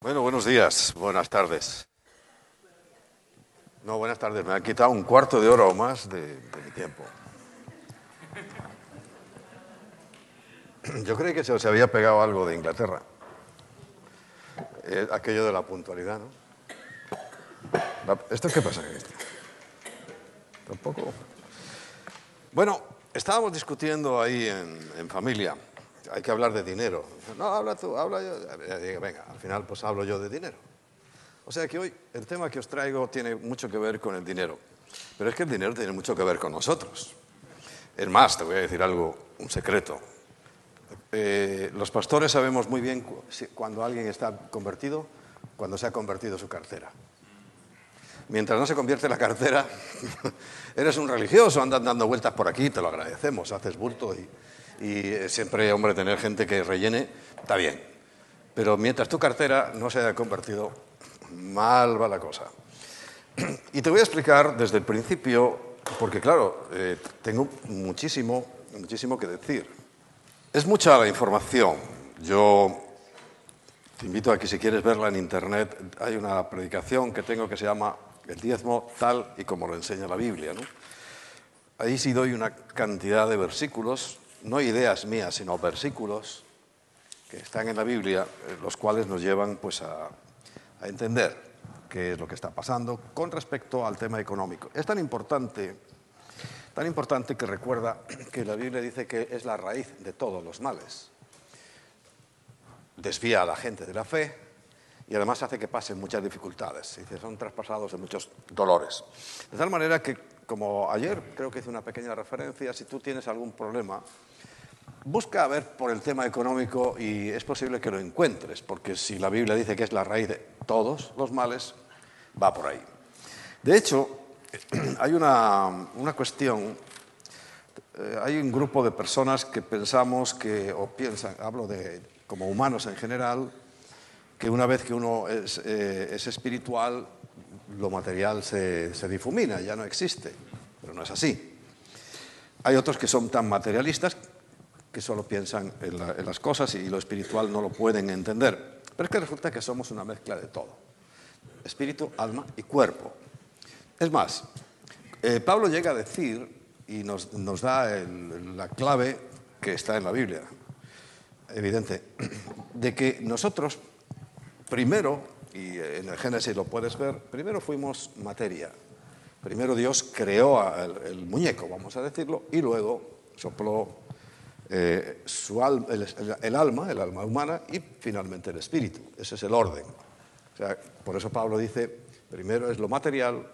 Bueno, buenos días, buenas tardes. No, buenas tardes, me han quitado un cuarto de hora o más de, mi tiempo. Yo creí que se os había pegado algo de Inglaterra. Eh, aquello de la puntualidad, ¿no? ¿Esto qué pasa? Tampoco. Bueno, estábamos discutiendo ahí en familia. Hay que hablar de dinero. No, habla tú, habla yo. Venga, al final pues hablo yo de dinero. O sea que hoy el tema que os traigo tiene mucho que ver con el dinero. Pero es que el dinero tiene mucho que ver con nosotros. Es más, te voy a decir algo, un secreto. Eh, los pastores sabemos muy bien cu- cuando alguien está convertido, cuando se ha convertido su cartera. Mientras no se convierte la cartera, eres un religioso, andas dando vueltas por aquí, te lo agradecemos, haces bulto y, y, eh, siempre, hombre, tener gente que rellene, está bien. Pero mientras tu cartera no se haya convertido, mal va la cosa. Y te voy a explicar desde el principio, porque claro, eh, tengo muchísimo, muchísimo que decir. Es mucha la información. Yo te invito a que si quieres verla en internet, hay una predicación que tengo que se llama El diezmo tal y como lo enseña la Biblia. ¿no? Ahí sí doy una cantidad de versículos, no ideas mías, sino versículos que están en la Biblia, eh, los cuales nos llevan pues, a, entender qué es lo que está pasando con respecto al tema económico. Es tan importante, tan importante que recuerda que la Biblia dice que es la raíz de todos los males desvía a la gente de la fe y además hace que pasen muchas dificultades. Son traspasados de muchos dolores. De tal manera que, como ayer creo que hice una pequeña referencia, si tú tienes algún problema, busca a ver por el tema económico y es posible que lo encuentres, porque si la Biblia dice que es la raíz de todos los males, va por ahí. De hecho, hay una, una cuestión eh, hay un grupo de personas que pensamos que, o piensan, hablo de como humanos en general, que una vez que uno es, eh, es espiritual, lo material se, se difumina, ya no existe. Pero no es así. Hay otros que son tan materialistas que solo piensan en, la- en las cosas y lo espiritual no lo pueden entender. Pero es que resulta que somos una mezcla de todo. Espíritu, alma y cuerpo. Es más, eh, Pablo llega a decir, y nos, nos da la clave que está en la Biblia, evidente, de que nosotros primero, y en el Génesis lo puedes ver, primero fuimos materia. Primero Dios creó el, el muñeco, vamos a decirlo, y luego sopló eh, su el, alma, el alma humana, y finalmente el espíritu. Ese es el orden. Por eso Pablo dice, primero es lo material,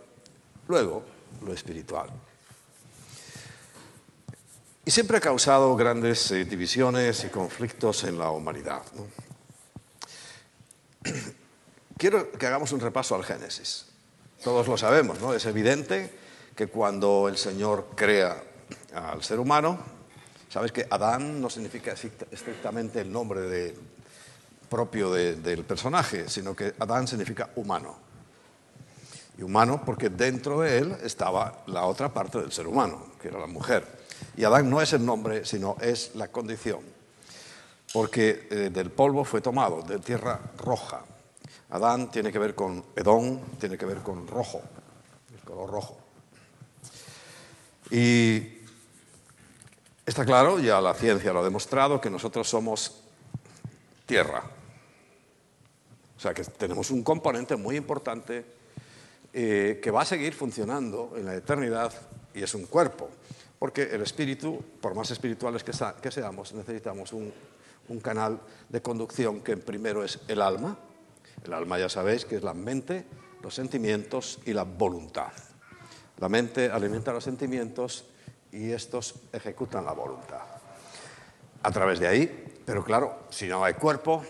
luego lo espiritual. Y siempre ha causado grandes eh, divisiones y conflictos en la humanidad. Quiero que hagamos un repaso al Génesis. Todos lo sabemos, ¿no? Es evidente que cuando el Señor crea al ser humano, sabes que Adán no significa estrict- estrictamente el nombre propio de- del personaje, sino que Adán significa humano. Y humano porque dentro de él estaba la otra parte del ser humano, que era la mujer. Y Adán no es el nombre, sino es la condición. Porque eh, del polvo fue tomado, de tierra roja. Adán tiene que ver con Edón, tiene que ver con rojo, el color rojo. Y está claro, ya la ciencia lo ha demostrado, que nosotros somos tierra. O sea que tenemos un componente muy importante eh, que va a seguir funcionando en la eternidad y es un cuerpo. Porque el espíritu, por más espirituales que, que seamos, necesitamos un, un canal de conducción que primero es el alma. El alma ya sabéis que es la mente, los sentimientos y la voluntad. La mente alimenta los sentimientos y estos ejecutan la voluntad. A través de ahí, pero claro, si no hay cuerpo,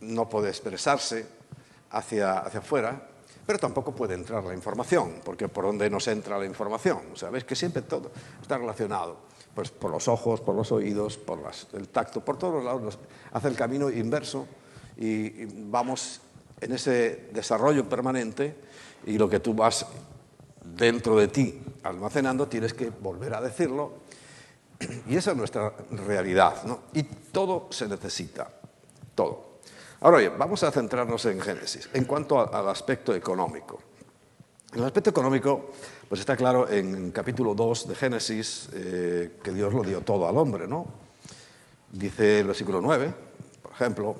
no puede expresarse hacia, hacia afuera, pero tampoco puede entrar la información, porque por dónde nos entra la información. Ves que siempre todo está relacionado, pues por los ojos, por los oídos, por el tacto, por todos los lados, hace el camino inverso y vamos en ese desarrollo permanente y lo que tú vas dentro de ti almacenando, tienes que volver a decirlo y esa es nuestra realidad, ¿no? Y todo se necesita, todo. Ahora bien, vamos a centrarnos en Génesis. En cuanto al aspecto económico. En el aspecto económico, pues está claro en capítulo 2 de Génesis eh, que Dios lo dio todo al hombre, ¿no? Dice el versículo 9, por ejemplo,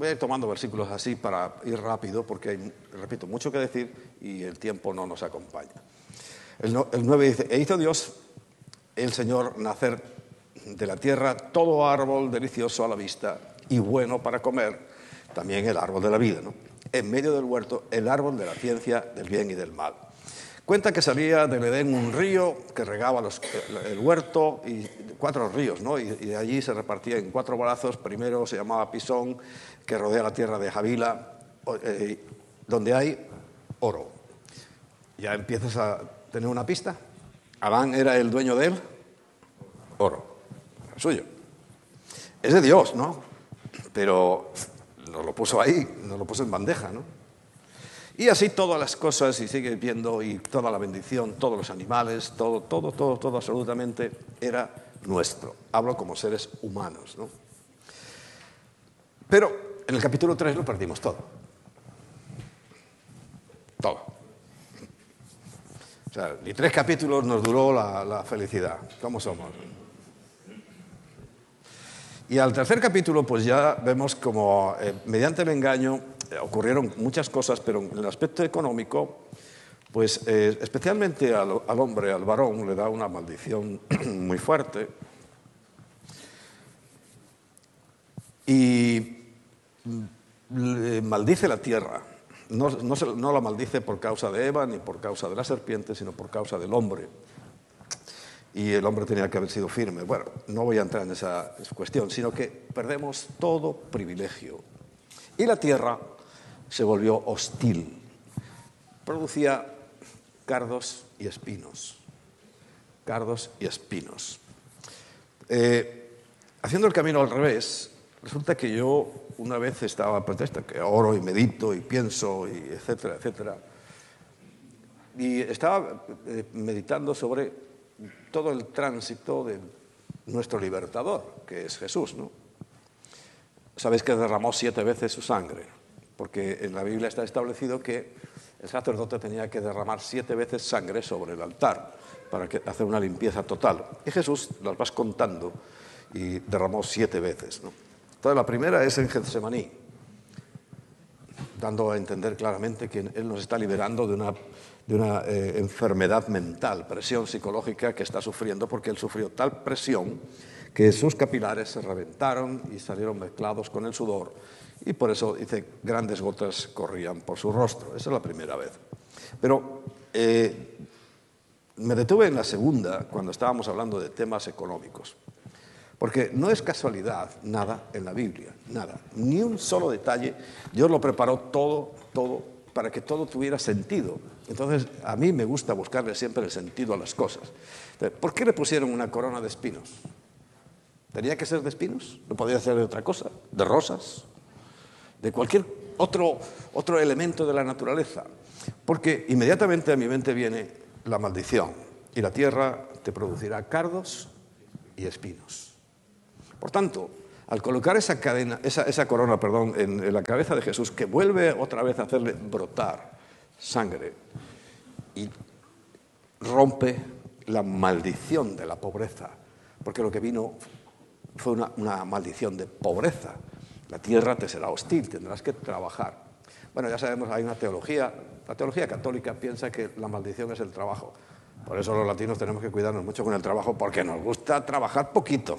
voy a ir tomando versículos así para ir rápido porque hay, repito, mucho que decir y el tiempo no nos acompaña. El, el 9 dice, e hizo Dios el Señor nacer de la tierra todo árbol delicioso a la vista y bueno para comer también el árbol de la vida, ¿no? en medio del huerto el árbol de la ciencia del bien y del mal. Cuenta que salía del Edén un río que regaba el huerto y cuatro ríos, ¿no? y, allí se repartía en cuatro brazos. Primero se llamaba Pisón, que rodea la tierra de Javila, eh, donde hay oro. Ya empiezas a tener una pista. Adán era el dueño del oro, suyo. Es de Dios, ¿no? Pero nos lo puso ahí, nos lo puso en bandeja, ¿no? Y así todas las cosas, y sigue viendo, y toda la bendición, todos los animales, todo, todo, todo, todo absolutamente era nuestro. Hablo como seres humanos, ¿no? Pero en el capítulo 3 lo perdimos todo. Todo. O sea, ni tres capítulos nos duró la, felicidad. ¿Cómo somos? Y al tercer capítulo, pues ya vemos como eh, mediante el engaño eh, ocurrieron muchas cosas, pero en el aspecto económico, pues eh, especialmente al, hombre, al varón, le da una maldición muy fuerte. Y maldice la tierra. No, la maldice por causa de Eva ni por causa de la serpiente, sino por causa del hombre y el hombre tenía que haber sido firme. Bueno, no voy a entrar en esa, cuestión, sino que perdemos todo privilegio. Y la tierra se volvió hostil. Producía cardos y espinos. Cardos y espinos. Eh, haciendo el camino al revés, resulta que yo una vez estaba, pues, que oro y medito y pienso, y etcétera, etcétera. Y estaba eh, meditando sobre todo el tránsito de nuestro libertador, que es Jesús, ¿no? Sabéis que derramó siete veces su sangre, porque en la Biblia está establecido que el sacerdote tenía que derramar siete veces sangre sobre el altar para hacer una limpieza total. Y Jesús las vas contando y derramó siete veces. ¿no? Entonces la primera es en Getsemaní, dando a entender claramente que Él nos está liberando de una eh, enfermedad mental, presión psicológica que está sufriendo porque él sufrió tal presión que sus capilares se reventaron y salieron mezclados con el sudor y por eso dice grandes gotas corrían por su rostro. Esa es la primera vez. Pero eh, me detuve en la segunda cuando estábamos hablando de temas económicos. Porque no es casualidad nada en la Biblia, nada, ni un solo detalle. Dios lo preparó todo, todo para que todo tuviera sentido. Entonces, a mí me gusta buscarle siempre el sentido a las cosas. ¿Por qué le pusieron una corona de espinos? ¿Tenía que ser de espinos? ¿No podía ser de otra cosa? ¿De rosas? ¿De cualquier otro, otro elemento de la naturaleza? Porque inmediatamente a mi mente viene la maldición y la tierra te producirá cardos y espinos. Por tanto, al colocar esa, corona perdón, en, la cabeza de Jesús, que vuelve otra vez a hacerle brotar sangre y rompe la maldición de la pobreza, porque lo que vino fue una, una maldición de pobreza. La tierra te será hostil, tendrás que trabajar. Bueno, ya sabemos, hay una teología, la teología católica piensa que la maldición es el trabajo. Por eso los latinos tenemos que cuidarnos mucho con el trabajo, porque nos gusta trabajar poquito.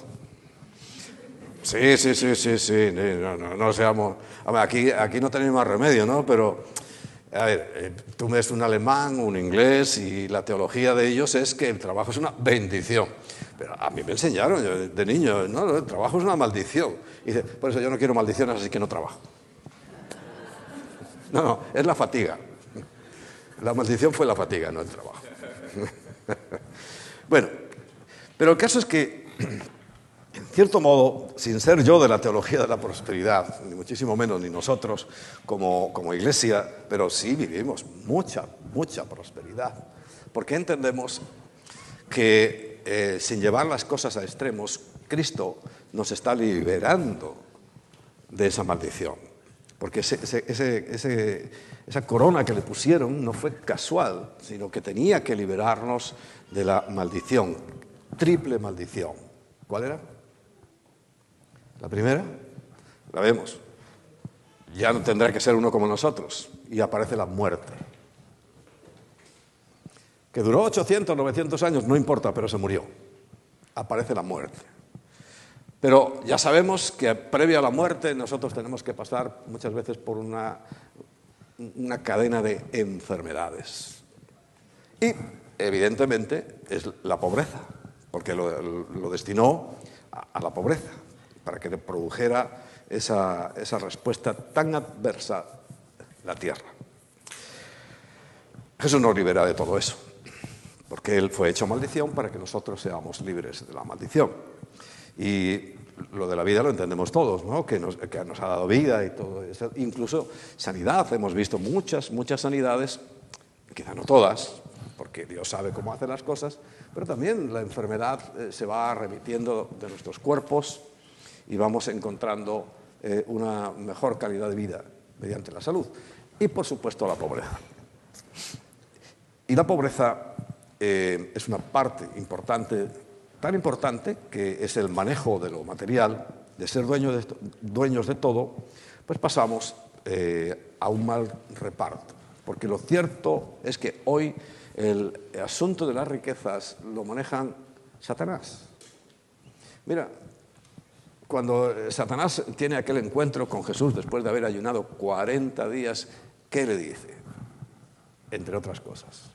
Sí, sí, sí, sí, sí, no, no, no seamos... aquí, aquí no tenemos más remedio, ¿no? Pero, a ver, eh, tú ves un alemán, un inglés, y la teología de ellos es que el trabajo es una bendición. Pero a mí me enseñaron de niño, no, el trabajo es una maldición. Y dice, por eso yo no quiero maldiciones, así que no trabajo. No, no, es la fatiga. La maldición fue la fatiga, no el trabajo. Bueno, pero el caso es que en cierto modo, sin ser yo de la teología de la prosperidad, ni muchísimo menos ni nosotros como, iglesia, pero sí vivimos mucha, mucha prosperidad, porque entendemos que eh, sin llevar las cosas a extremos, Cristo nos está liberando de esa maldición. porque esa corona que le pusieron no fue casual, sino que tenía que liberarnos de la maldición, triple maldición. ¿Cuál era? La primera, la vemos. Ya no tendrá que ser uno como nosotros. Y aparece la muerte. Que duró 800, 900 años, no importa, pero se murió. Aparece la muerte. Pero ya sabemos que previo a la muerte nosotros tenemos que pasar muchas veces por una, una cadena de enfermedades. Y evidentemente es la pobreza, porque lo, destinó a, la pobreza, para que le produjera esa, esa respuesta tan adversa la tierra. Jesús nos libera de todo eso, porque Él fue hecho maldición para que nosotros seamos libres de la maldición. Y lo de la vida lo entendemos todos, ¿no? que, nos, que nos ha dado vida y todo eso. Incluso sanidad, hemos visto muchas, muchas sanidades, quizá no todas, porque Dios sabe cómo hacer las cosas, pero también la enfermedad eh, se va remitiendo de nuestros cuerpos y vamos encontrando eh, una mejor calidad de vida mediante la salud. Y por supuesto la pobreza. Y la pobreza eh, es una parte importante, tan importante que es el manejo de lo material, de ser dueños de, dueños de todo, pues pasamos a un mal reparto. Porque lo cierto es que hoy el asunto de las riquezas lo manejan Satanás. Mira, cuando Satanás tiene aquel encuentro con Jesús después de haber ayunado 40 días, ¿qué le dice? Entre otras cosas.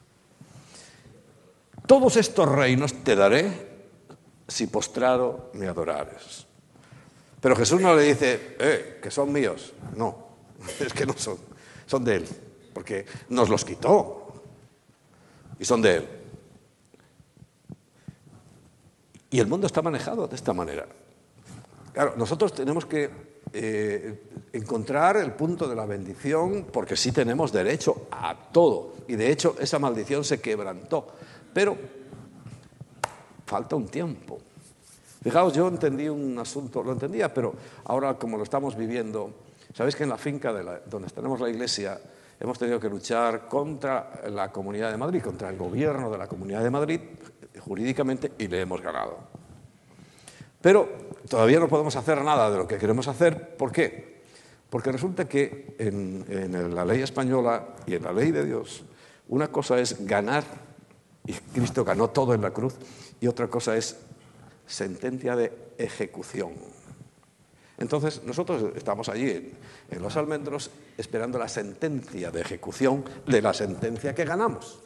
Todos estos reinos te daré si postrado me adorares. Pero Jesús no le dice, eh, que son míos. No, es que no son, son de Él, porque nos los quitó y son de Él. Y el mundo está manejado de esta manera. Claro, nosotros tenemos que eh, encontrar el punto de la bendición porque sí tenemos derecho a todo. Y de hecho esa maldición se quebrantó. Pero falta un tiempo. Fijaos, yo entendí un asunto, lo entendía, pero ahora como lo estamos viviendo, sabéis que en la finca de donde tenemos la iglesia hemos tenido que luchar contra la Comunidad de Madrid, contra el gobierno de la Comunidad de Madrid, jurídicamente, y le hemos ganado. Pero todavía no podemos hacer nada de lo que queremos hacer. ¿Por qué? Porque resulta que en, la ley española y en la ley de Dios, una cosa es ganar, y Cristo ganó todo en la cruz, y otra cosa es sentencia de ejecución. Entonces, nosotros estamos allí en, los almendros esperando la sentencia de ejecución de la sentencia que ganamos.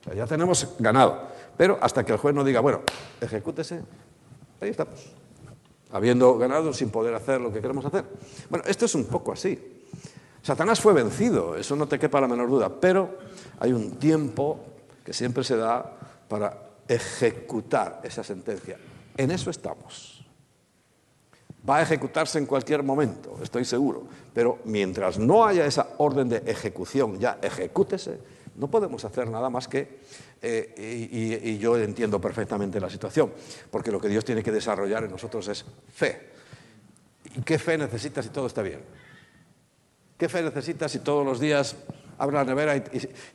O sea, ya tenemos ganado. Pero hasta que el juez no diga, bueno, ejecútese, ahí estamos. Habiendo ganado sin poder hacer lo que queremos hacer. Bueno, esto es un poco así. Satanás fue vencido, eso no te quepa la menor duda, pero hay un tiempo que siempre se da para ejecutar esa sentencia. En eso estamos va a ejecutarse en cualquier momento, estoy seguro. Pero mientras no haya esa orden de ejecución, ya ejecútese, no podemos hacer nada más que, eh, y, y, yo entiendo perfectamente la situación, porque lo que Dios tiene que desarrollar en nosotros es fe. ¿Y qué fe necesitas si todo está bien? ¿Qué fe necesitas si todos los días abres la nevera y,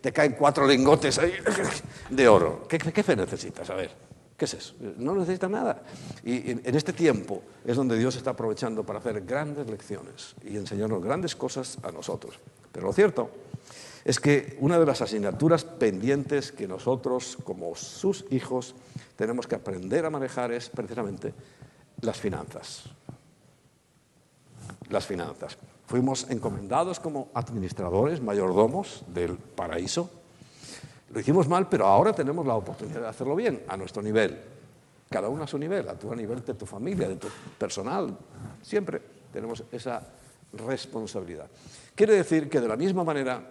te caen cuatro lingotes de oro? ¿Qué, ¿Qué fe necesitas? A ver. ¿Qué es eso? No necesita nada. Y en este tiempo es donde Dios está aprovechando para hacer grandes lecciones y enseñarnos grandes cosas a nosotros. Pero lo cierto es que una de las asignaturas pendientes que nosotros, como sus hijos, tenemos que aprender a manejar es precisamente las finanzas. Las finanzas. Fuimos encomendados como administradores, mayordomos del paraíso lo hicimos mal, pero ahora tenemos la oportunidad de hacerlo bien, a nuestro nivel. Cada uno a su nivel, a tu nivel de tu familia, de tu personal. Siempre tenemos esa responsabilidad. Quiere decir que de la misma manera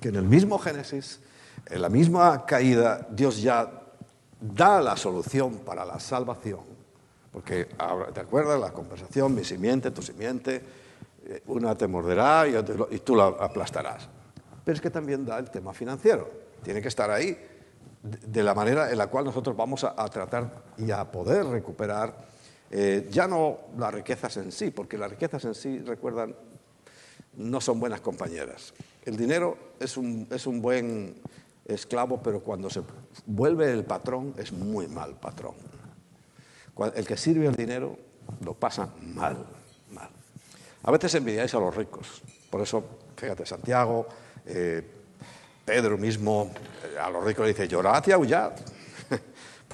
que en el mismo Génesis, en la misma caída, Dios ya da la solución para la salvación. Porque, ¿te acuerdas la conversación? Mi simiente, tu simiente, eh, una te morderá y tú la aplastarás. Pero es que también da el tema financiero tiene que estar ahí de la manera en la cual nosotros vamos a, tratar y a poder recuperar eh, ya no las riquezas en sí, porque las riquezas en sí, recuerdan, no son buenas compañeras. El dinero es un, es un buen esclavo, pero cuando se vuelve el patrón es muy mal patrón. El que sirve al dinero lo pasa mal, mal. A veces envidiáis a los ricos. Por eso, fíjate, Santiago, eh, Pedro mismo, eh, a los ricos le dice, llorad y aullad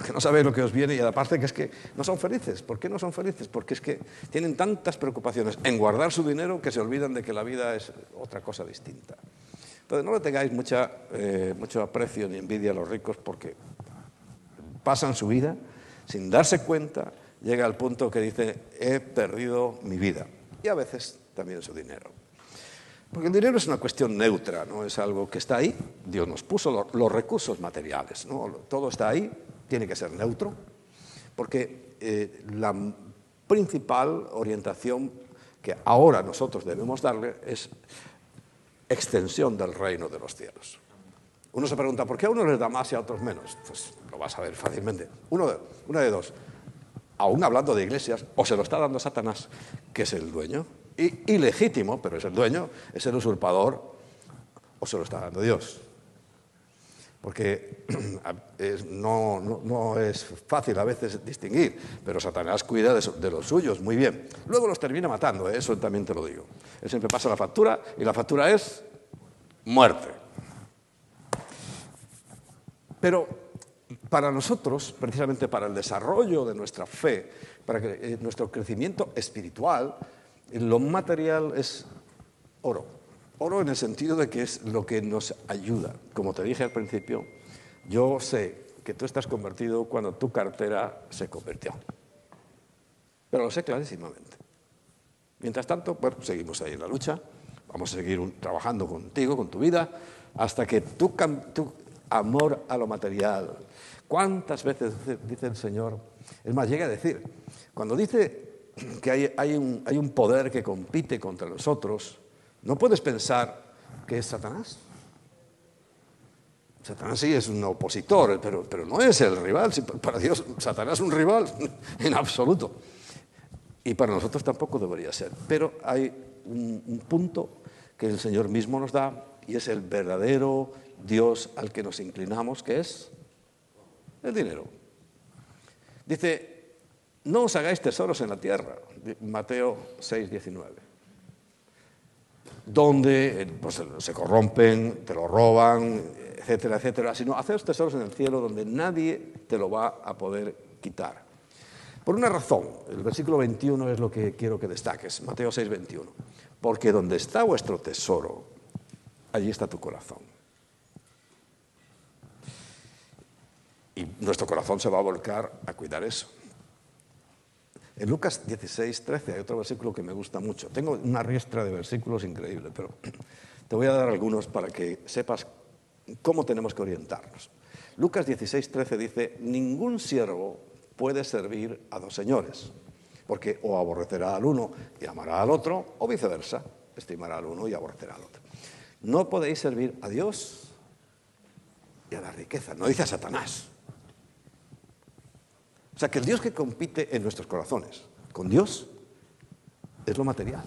porque no sabéis lo que os viene y aparte que es que no son felices. ¿Por qué no son felices? Porque es que tienen tantas preocupaciones en guardar su dinero que se olvidan de que la vida es otra cosa distinta. Entonces no le tengáis mucha, eh, mucho aprecio ni envidia a los ricos porque pasan su vida sin darse cuenta, llega al punto que dice, he perdido mi vida. Y a veces también su dinero. Porque el dinero es una cuestión neutra, no es algo que está ahí. Dios nos puso los recursos materiales, ¿no? todo está ahí, tiene que ser neutro, porque eh, la principal orientación que ahora nosotros debemos darle es extensión del reino de los cielos. Uno se pregunta, ¿por qué a uno les da más y a otros menos? Pues lo vas a ver fácilmente. Uno de, una de dos, aún hablando de iglesias, o se lo está dando Satanás, que es el dueño, y ilegítimo, pero es el dueño, es el usurpador, o se lo está dando Dios porque no, es fácil a veces distinguir, pero Satanás cuida de, los suyos muy bien. Luego los termina matando, ¿eh? eso también te lo digo. Él siempre pasa la factura y la factura es muerte. Pero para nosotros, precisamente para el desarrollo de nuestra fe, para eh, nuestro crecimiento espiritual, lo material es oro. Oro en el sentido de que es lo que nos ayuda. Como te dije al principio, yo sé que tú estás convertido cuando tu cartera se convirtió. Pero lo sé clarísimamente. Mientras tanto, bueno, seguimos ahí en la lucha, vamos a seguir trabajando contigo, con tu vida, hasta que tu, tu amor a lo material, ¿cuántas veces dice, el Señor? Es más, llega a decir, cuando dice que hay, hay, un, hay un poder que compite contra nosotros, no puedes pensar que es Satanás. Satanás sí es un opositor, pero, pero no es el rival. Para Dios, Satanás es un rival en absoluto. Y para nosotros tampoco debería ser. Pero hay un, un punto que el Señor mismo nos da y es el verdadero Dios al que nos inclinamos, que es el dinero. Dice, no os hagáis tesoros en la tierra, Mateo 6, 19 donde eh, pues, se corrompen, te lo roban, etcétera, etcétera, sino hacer tesoros en el cielo donde nadie te lo va a poder quitar. Por una razón, el versículo 21 es lo que quiero que destaques, Mateo 6, 21. Porque donde está vuestro tesoro, allí está tu corazón. Y nuestro corazón se va a volcar a cuidar eso. En Lucas 16, 13 hay otro versículo que me gusta mucho. Tengo una riestra de versículos increíble, pero te voy a dar algunos para que sepas cómo tenemos que orientarnos. Lucas 16, 13 dice, ningún siervo puede servir a dos señores, porque o aborrecerá al uno y amará al otro, o viceversa, estimará al uno y aborrecerá al otro. No podéis servir a Dios y a la riqueza, no dice a Satanás. Sea, que el Dios que compite en nuestros corazones con Dios es lo material.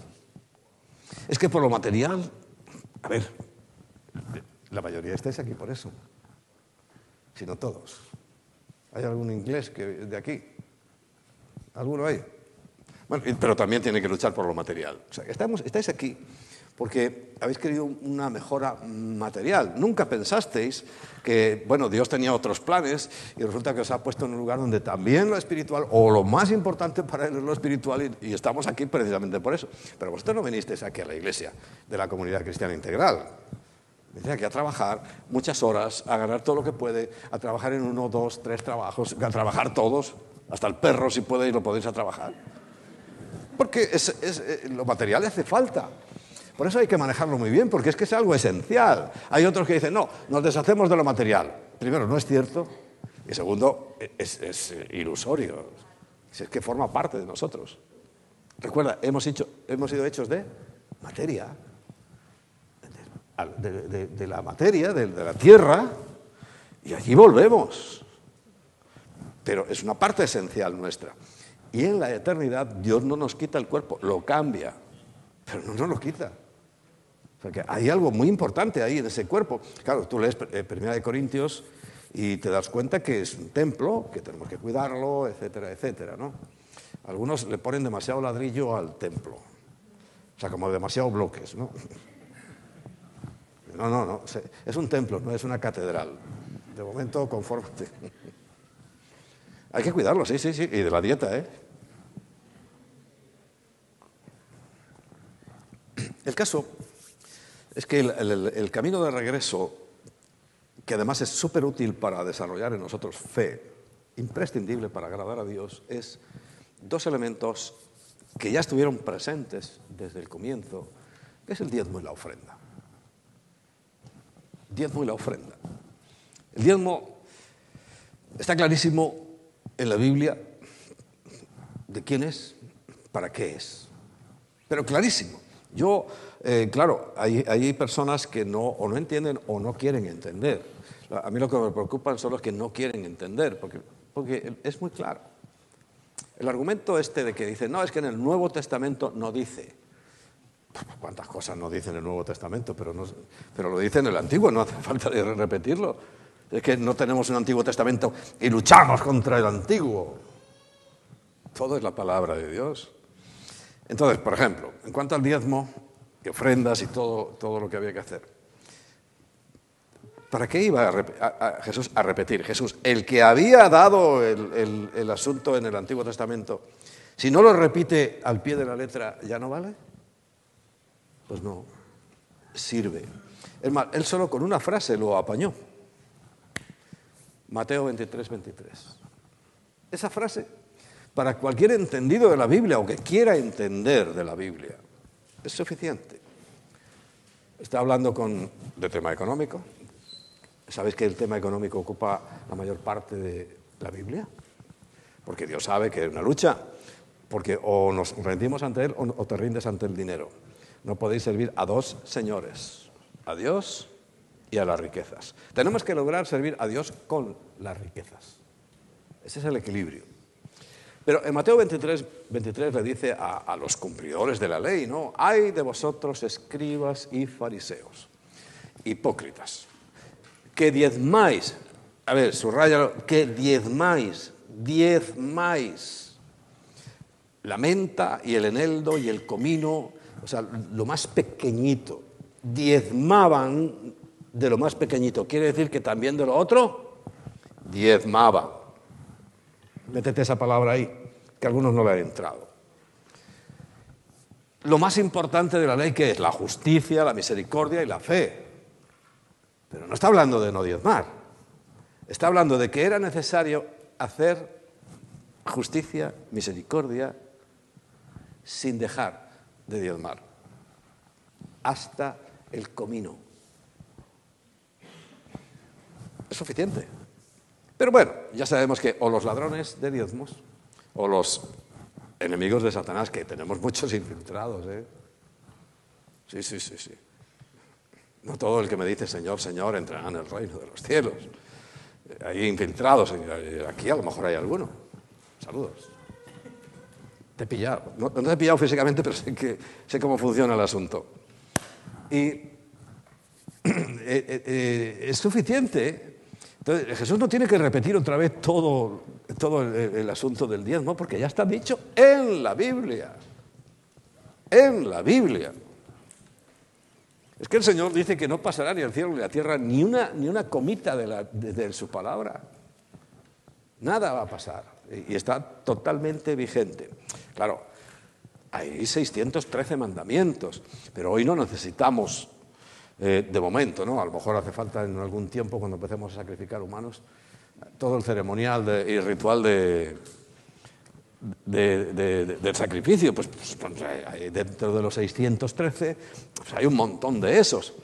Es que por lo material, a ver, la mayoría estáis aquí por eso, si no todos. ¿Hay algún inglés que, de aquí? ¿Alguno hay? Bueno, pero también tiene que luchar por lo material. O sea, estamos, estáis aquí porque habéis querido una mejora material. Nunca pensasteis que, bueno, Dios tenía otros planes y resulta que os ha puesto en un lugar donde también lo espiritual, o lo más importante para Él es lo espiritual, y, estamos aquí precisamente por eso. Pero vosotros no vinisteis aquí a la iglesia de la comunidad cristiana integral. Venís aquí a trabajar muchas horas, a ganar todo lo que puede, a trabajar en uno, dos, tres trabajos, a trabajar todos, hasta el perro si podéis lo podéis a trabajar. Porque es, eh, lo material hace falta. Por eso hay que manejarlo muy bien, porque es que es algo esencial. Hay otros que dicen, no, nos deshacemos de lo material. Primero, no es cierto. Y segundo, es, ilusorio. Es que forma parte de nosotros. Recuerda, hemos, sido hechos de materia. De, la materia, de, de la tierra, y allí volvemos. Pero es una parte esencial nuestra. Y en la eternidad Dios no nos quita el cuerpo, lo cambia, pero no nos lo quita. O sea que hay algo muy importante ahí en ese cuerpo. Claro, tú lees eh, Primera de Corintios y te das cuenta que es un templo, que tenemos que cuidarlo, etcétera, etcétera, ¿no? Algunos le ponen demasiado ladrillo al templo, o sea, como demasiado bloques, ¿no? No, no, no, es un templo, no es una catedral. De momento, confórmate. Hay que cuidarlo, sí, sí, sí, y de la dieta, ¿eh? El caso es que el, camino de regreso, que además es súper útil para desarrollar en nosotros fe, imprescindible para agradar a Dios, es dos elementos que ya estuvieron presentes desde el comienzo, que es el diezmo y la ofrenda. Diezmo y la ofrenda. El diezmo está clarísimo en la Biblia de quién es, para qué es, pero clarísimo. Yo, eh, claro, hay, personas que no, o no entienden o no quieren entender. A mí lo que me preocupa son los que no quieren entender, porque, porque es muy claro. El argumento este de que dice, no, es que en el Nuevo Testamento no dice. ¿Cuántas cosas no dice en el Nuevo Testamento? Pero, no, pero lo dice en el Antiguo, no hace falta repetirlo. Es que no tenemos un Antiguo Testamento y luchamos contra el Antiguo. Todo es la palabra de Dios. Entonces, por ejemplo, en cuanto al diezmo, y ofrendas y todo, todo lo que había que hacer, ¿para qué iba a, Jesús a repetir? Jesús, el que había dado el, el asunto en el Antiguo Testamento, si no lo repite al pie de la letra, ¿ya no vale? Pues no, sirve. Es más, él solo con una frase lo apañó. Mateo 23, 23. Esa frase para cualquier entendido de la Biblia o que quiera entender de la Biblia. Es suficiente. Está hablando con, de tema económico. ¿Sabéis que el tema económico ocupa la mayor parte de la Biblia? Porque Dios sabe que es una lucha. Porque o nos rendimos ante Él o te rindes ante el dinero. No podéis servir a dos señores, a Dios y a las riquezas. Tenemos que lograr servir a Dios con las riquezas. Ese es el equilibrio. Pero en Mateo 23, 23 le dice a, los cumplidores de la ley, ¿no? Hay de vosotros escribas y fariseos, hipócritas, que diezmáis, a ver, subrayalo, que diezmáis, diezmáis la menta y el eneldo y el comino, o sea, lo más pequeñito, diezmaban de lo más pequeñito. Quiere decir que también de lo otro, diezmaban. Métete esa palabra ahí, que algunos no le han entrado. Lo más importante de la ley que es la justicia, la misericordia y la fe. Pero no está hablando de no diezmar. Está hablando de que era necesario hacer justicia, misericordia, sin dejar de diezmar. Hasta el comino. Es suficiente. Pero bueno, ya sabemos que o los ladrones de diezmos o los enemigos de Satanás, que tenemos muchos infiltrados. ¿eh? Sí, sí, sí, sí. No todo el que me dice Señor, Señor entrará en el reino de los cielos. Hay infiltrados, aquí a lo mejor hay alguno. Saludos. Te he pillado. No, te he pillado físicamente, pero sé, que, sé cómo funciona el asunto. Y eh, eh, eh, es suficiente entonces, Jesús no tiene que repetir otra vez todo, todo el, asunto del diezmo, porque ya está dicho en la Biblia. En la Biblia. Es que el Señor dice que no pasará ni el cielo ni la tierra ni una, ni una comita de, de su palabra. Nada va a pasar. Y está totalmente vigente. Claro, hay 613 mandamientos, pero hoy no necesitamos eh, de momento, ¿no? A lo mejor hace falta en algún tiempo, cuando empecemos a sacrificar humanos, todo el ceremonial y ritual de, del sacrificio. Pues, pues, pues dentro de los 613 pues hay un montón de esos.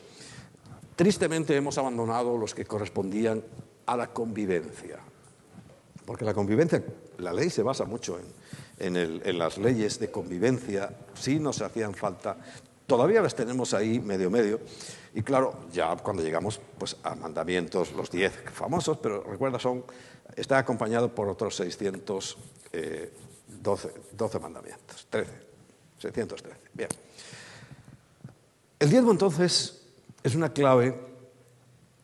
Tristemente hemos abandonado los que correspondían a la convivencia. Porque la convivencia, la ley se basa mucho en, en las leyes de convivencia, sí nos hacían falta, todavía las tenemos ahí medio medio, y claro, ya cuando llegamos pues, a mandamientos, los 10 famosos, pero recuerda, son, está acompañado por otros 612 12, mandamientos, 13, 613. Bien. El diezmo entonces es una clave.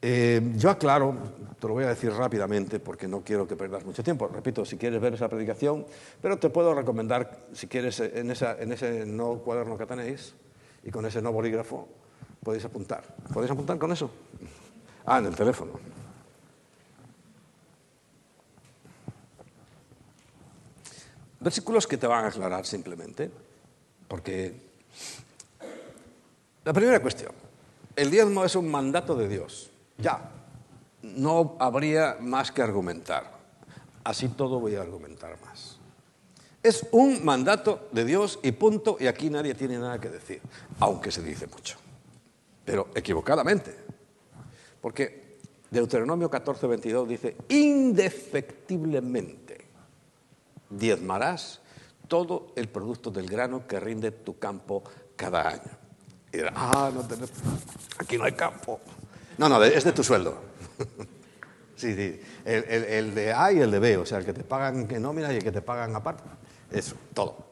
Eh, yo aclaro, te lo voy a decir rápidamente porque no quiero que pierdas mucho tiempo. Repito, si quieres ver esa predicación, pero te puedo recomendar, si quieres, en, en ese no cuaderno que tenéis y con ese no bolígrafo, podéis apuntar. ¿Podéis apuntar con eso? Ah, en el teléfono. Versículos que te van a aclarar simplemente, porque la primera cuestión, el diezmo es un mandato de Dios. Ya, no habría más que argumentar. Así todo voy a argumentar más. Es un mandato de Dios y punto, y aquí nadie tiene nada que decir, aunque se dice mucho, pero equivocadamente. Porque Deuteronomio 14, 22 dice, indefectiblemente diezmarás todo el producto del grano que rinde tu campo cada año. Y dirá, ah, no tenés, aquí no hay campo. No, no, es de tu sueldo. sí, sí. El, de A y el de B, o sea, el que te pagan en nómina y el que te pagan aparte. Eso, todo.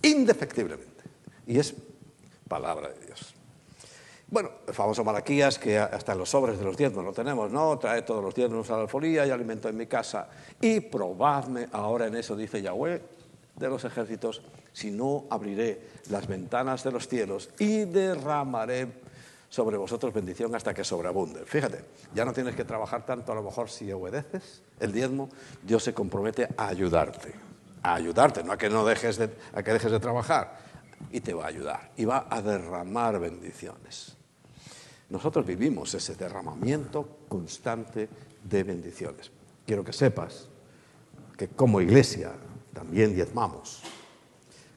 Indefectiblemente. Y es palabra de Dios. Bueno, el famoso Malaquías, que hasta en los sobres de los diezmos lo tenemos, ¿no? Trae todos los diezmos a la alfolía y alimento en mi casa. Y probadme ahora en eso, dice Yahweh de los ejércitos, si no abriré las ventanas de los cielos y derramaré sobre vosotros bendición hasta que sobreabunde. Fíjate, ya no tienes que trabajar tanto, a lo mejor si obedeces el diezmo, Dios se compromete a ayudarte, a ayudarte, no a que no dejes de, a que dejes de trabajar, y te va a ayudar, y va a derramar bendiciones. Nosotros vivimos ese derramamiento constante de bendiciones. Quiero que sepas que como iglesia también diezmamos.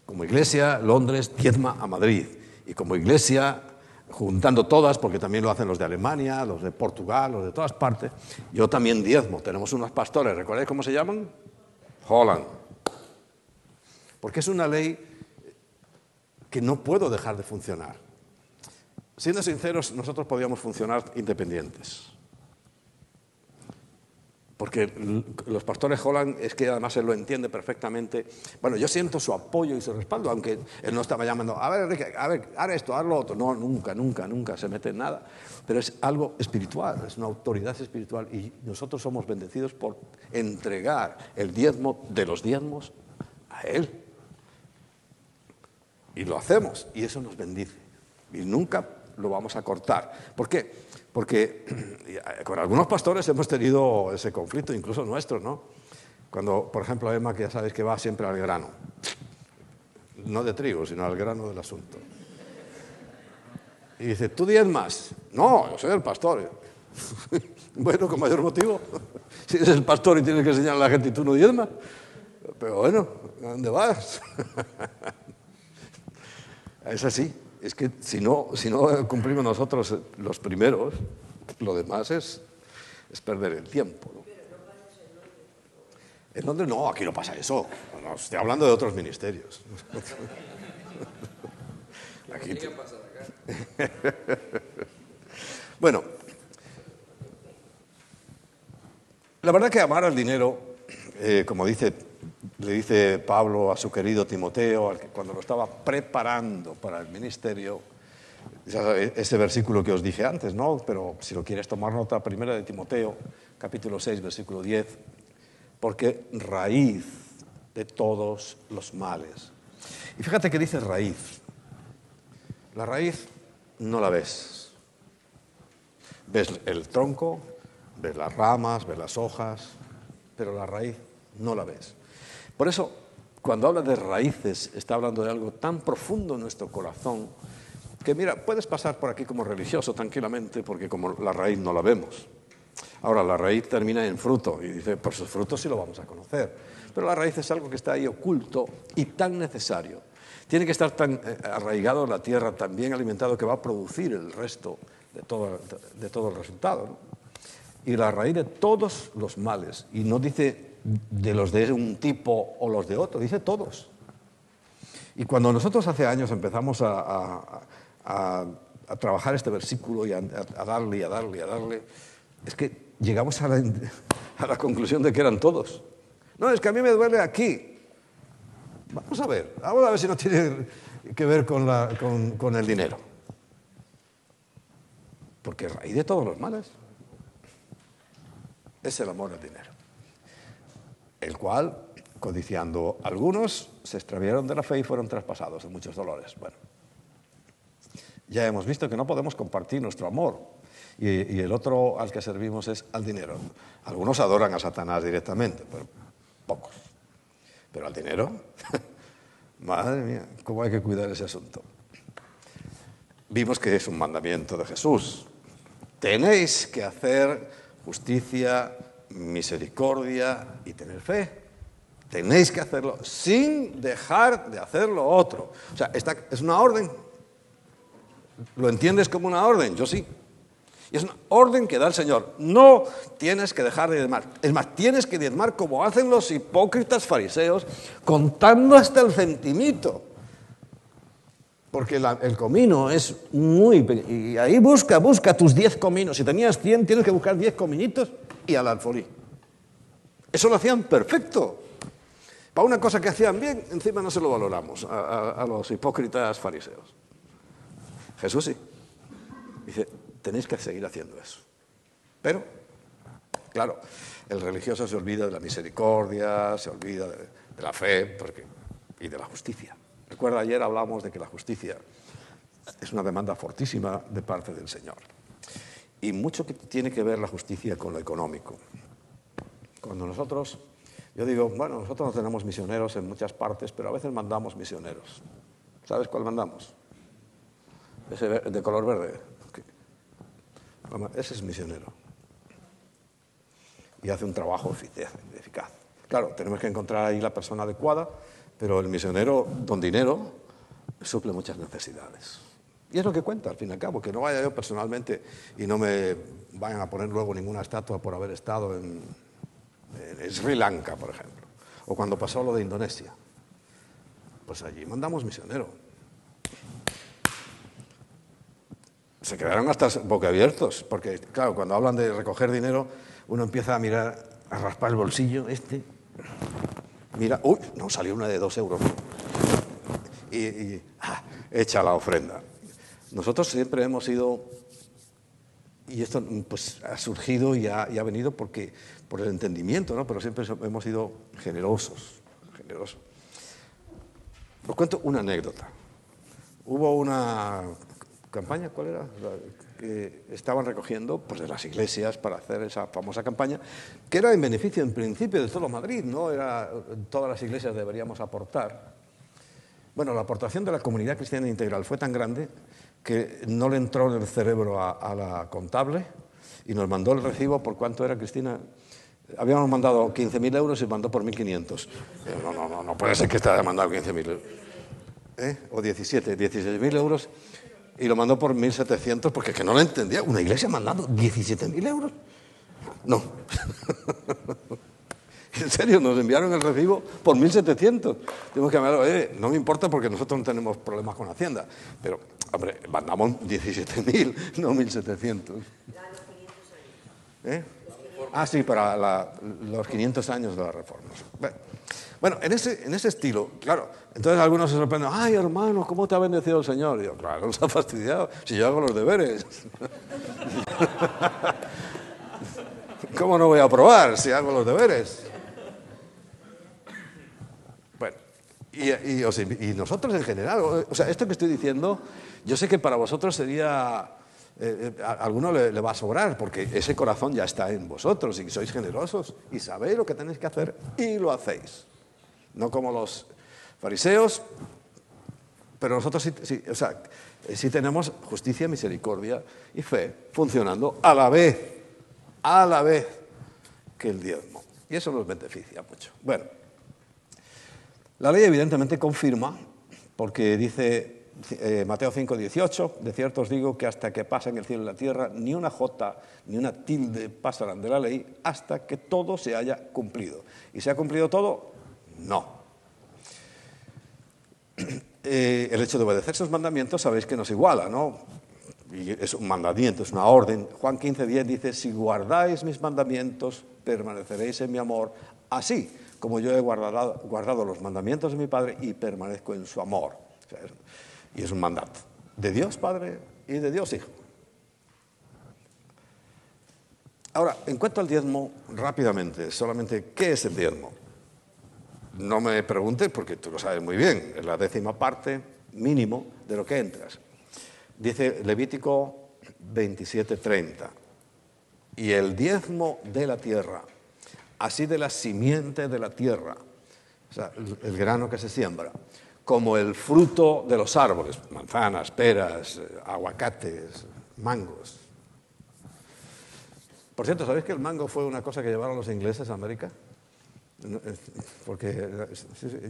Como iglesia, Londres diezma a Madrid. Y como iglesia, juntando todas, porque también lo hacen los de Alemania, los de Portugal, los de todas partes, yo también diezmo. Tenemos unos pastores, ¿recordáis cómo se llaman? Holland. Porque es una ley que no puedo dejar de funcionar. Siendo sinceros, nosotros podíamos funcionar independientes. Porque los pastores Holland es que además él lo entiende perfectamente. Bueno, yo siento su apoyo y su respaldo, aunque él no estaba llamando, a ver, Enrique, a ver, haz esto, haz lo otro. No, nunca, nunca, nunca se mete en nada. Pero es algo espiritual, es una autoridad espiritual y nosotros somos bendecidos por entregar el diezmo de los diezmos a él. Y lo hacemos y eso nos bendice. Y nunca lo vamos a cortar. ¿Por qué? Porque con algunos pastores hemos tenido ese conflicto, incluso nuestro, ¿no? Cuando, por ejemplo, Emma, que ya sabes que va siempre al grano. No de trigo, sino al grano del asunto. Y dice, ¿tú más? No, yo soy el pastor. bueno, con mayor motivo. si eres el pastor y tienes que enseñar a la gente y tú no más. Pero bueno, ¿a dónde vas? es así es que si no, si no cumplimos nosotros los primeros, lo demás es, es perder el tiempo. ¿no? En Londres no, aquí no pasa eso. Estoy hablando de otros ministerios. Aquí bueno, la verdad que amar al dinero, eh, como dice le dice Pablo a su querido Timoteo, cuando lo estaba preparando para el ministerio, ese versículo que os dije antes, ¿no? Pero si lo quieres tomar nota, primera de Timoteo, capítulo 6, versículo 10, porque raíz de todos los males. Y fíjate que dice raíz. La raíz no la ves. Ves el tronco, ves las ramas, ves las hojas, pero la raíz no la ves. Por eso, cuando habla de raíces, está hablando de algo tan profundo en nuestro corazón que, mira, puedes pasar por aquí como religioso tranquilamente porque como la raíz no la vemos. Ahora, la raíz termina en fruto y dice, por sus frutos sí lo vamos a conocer. Pero la raíz es algo que está ahí oculto y tan necesario. Tiene que estar tan eh, arraigado en la tierra, tan bien alimentado que va a producir el resto de todo, de todo el resultado. Y la raíz de todos los males. Y no dice de los de un tipo o los de otro, dice todos. Y cuando nosotros hace años empezamos a, trabajar este versículo y a, darle y a darle y a darle, es que llegamos a la, conclusión de que eran todos. No, es que a mí me duele aquí. Vamos a ver, vamos a ver si no tiene que ver con, con el dinero. Porque raíz de todos los males es el amor al dinero, el cual, codiciando algunos, se extraviaron de la fe y fueron traspasados de muchos dolores. Bueno, ya hemos visto que no podemos compartir nuestro amor y, el otro al que servimos es al dinero. Algunos adoran a Satanás directamente, pero pocos. Pero al dinero, madre mía, ¿cómo hay que cuidar ese asunto? Vimos que es un mandamiento de Jesús. Tenéis que hacer justicia, misericordia y tener fe. Tenéis que hacerlo sin dejar de hacer lo otro. O sea, esta es una orden. ¿Lo entiendes como una orden? Yo sí. Y es una orden que da el Señor. No tienes que dejar de diezmar. Es más, tienes que diezmar como hacen los hipócritas fariseos, contando hasta el centimito. Porque el comino es muy Y ahí busca, busca tus 10 cominos. Si tenías 100, tienes que buscar 10 cominitos y al alfolí. Eso lo hacían perfecto. Para una cosa que hacían bien, encima no se lo valoramos a los hipócritas fariseos. Jesús sí. Dice, tenéis que seguir haciendo eso. Pero, claro, el religioso se olvida de la misericordia, se olvida de, la fe y de la justicia. Recuerda, ayer hablamos de que la justicia es una demanda fortísima de parte del Señor. Y mucho que tiene que ver la justicia con lo económico. Cuando nosotros, yo digo, bueno, nosotros no tenemos misioneros en muchas partes, pero a veces mandamos misioneros. ¿Sabes cuál mandamos? Ese de color verde. Ese es misionero. Y hace un trabajo eficaz. Claro, tenemos que encontrar ahí la persona adecuada, pero el misionero don dinero suple muchas necesidades. Y es lo que cuenta, al fin y al cabo, que no vaya yo personalmente y no me vayan a poner luego ninguna estatua por haber estado en, en Sri Lanka, por ejemplo, o cuando pasó lo de Indonesia. Pues allí mandamos misioneros. se quedaron hasta boquiabiertos, porque claro, cuando hablan de recoger dinero, uno empieza a mirar, a raspar el bolsillo, este, mira, uy, no, salió una de dos euros. Y, ah, echa la ofrenda. Nosotros siempre hemos ido, y esto pues ha surgido y ha, venido porque, por el entendimiento, ¿no? pero siempre hemos sido generosos, generosos. Os cuento una anécdota. Hubo una campaña, ¿cuál era? Que estaban recogiendo pues, de las iglesias para hacer esa famosa campaña, que era en beneficio en principio de todo Madrid, no era todas las iglesias deberíamos aportar. Bueno, la aportación de la comunidad cristiana integral fue tan grande que no le entró en el cerebro a, la contable y nos mandó el recibo por cuánto era, Cristina. Habíamos mandado 15.000 euros y mandó por 1.500. No, no, no, no puede ser que esté haya mandado 15.000 euros. ¿Eh? O 17, 16.000 euros y lo mandó por 1.700 porque que no lo entendía. ¿Una iglesia mandando 17.000 euros? No. en serio, nos enviaron el recibo por 1.700. Tenemos que hablar, no me importa porque nosotros no tenemos problemas con Hacienda. Pero, hombre, mandamos 17.000, no 1.700. ¿Eh? Ah, sí, para los 500 años de la reforma. Bueno, en ese, en ese estilo, claro, entonces algunos se sorprenden, ay hermano, ¿cómo te ha bendecido el Señor? Y yo, claro, nos ha fastidiado, si yo hago los deberes. ¿Cómo no voy a probar si hago los deberes? Bueno, y, y, nosotros en general, o sea, esto que estoy diciendo, yo sé que para vosotros sería, eh, eh, a alguno le, va a sobrar, porque ese corazón ya está en vosotros y sois generosos y sabéis lo que tenéis que hacer y lo hacéis no como los fariseos, pero nosotros sí, o sea, sí tenemos justicia, misericordia y fe funcionando a la vez, a la vez que el diezmo. Y eso nos beneficia mucho. Bueno, la ley evidentemente confirma, porque dice eh, Mateo 5, 18, de cierto os digo que hasta que pasen el cielo y la tierra, ni una jota ni una tilde pasarán de la ley hasta que todo se haya cumplido. ¿Y se ha cumplido todo? No. Eh, el hecho de obedecer esos mandamientos sabéis que nos iguala, ¿no? Es un mandamiento, es una orden. Juan 15, 10 dice, si guardáis mis mandamientos, permaneceréis en mi amor, así como yo he guardado, guardado los mandamientos de mi Padre y permanezco en su amor. Y es un mandato de Dios Padre y de Dios Hijo. Ahora, en cuanto al diezmo, rápidamente, solamente, ¿qué es el diezmo? No me preguntes porque tú lo sabes muy bien, es la décima parte mínimo de lo que entras. Dice Levítico 27:30, y el diezmo de la tierra, así de la simiente de la tierra, o sea, el grano que se siembra, como el fruto de los árboles, manzanas, peras, eh, aguacates, mangos. Por cierto, ¿sabéis que el mango fue una cosa que llevaron los ingleses a América? Porque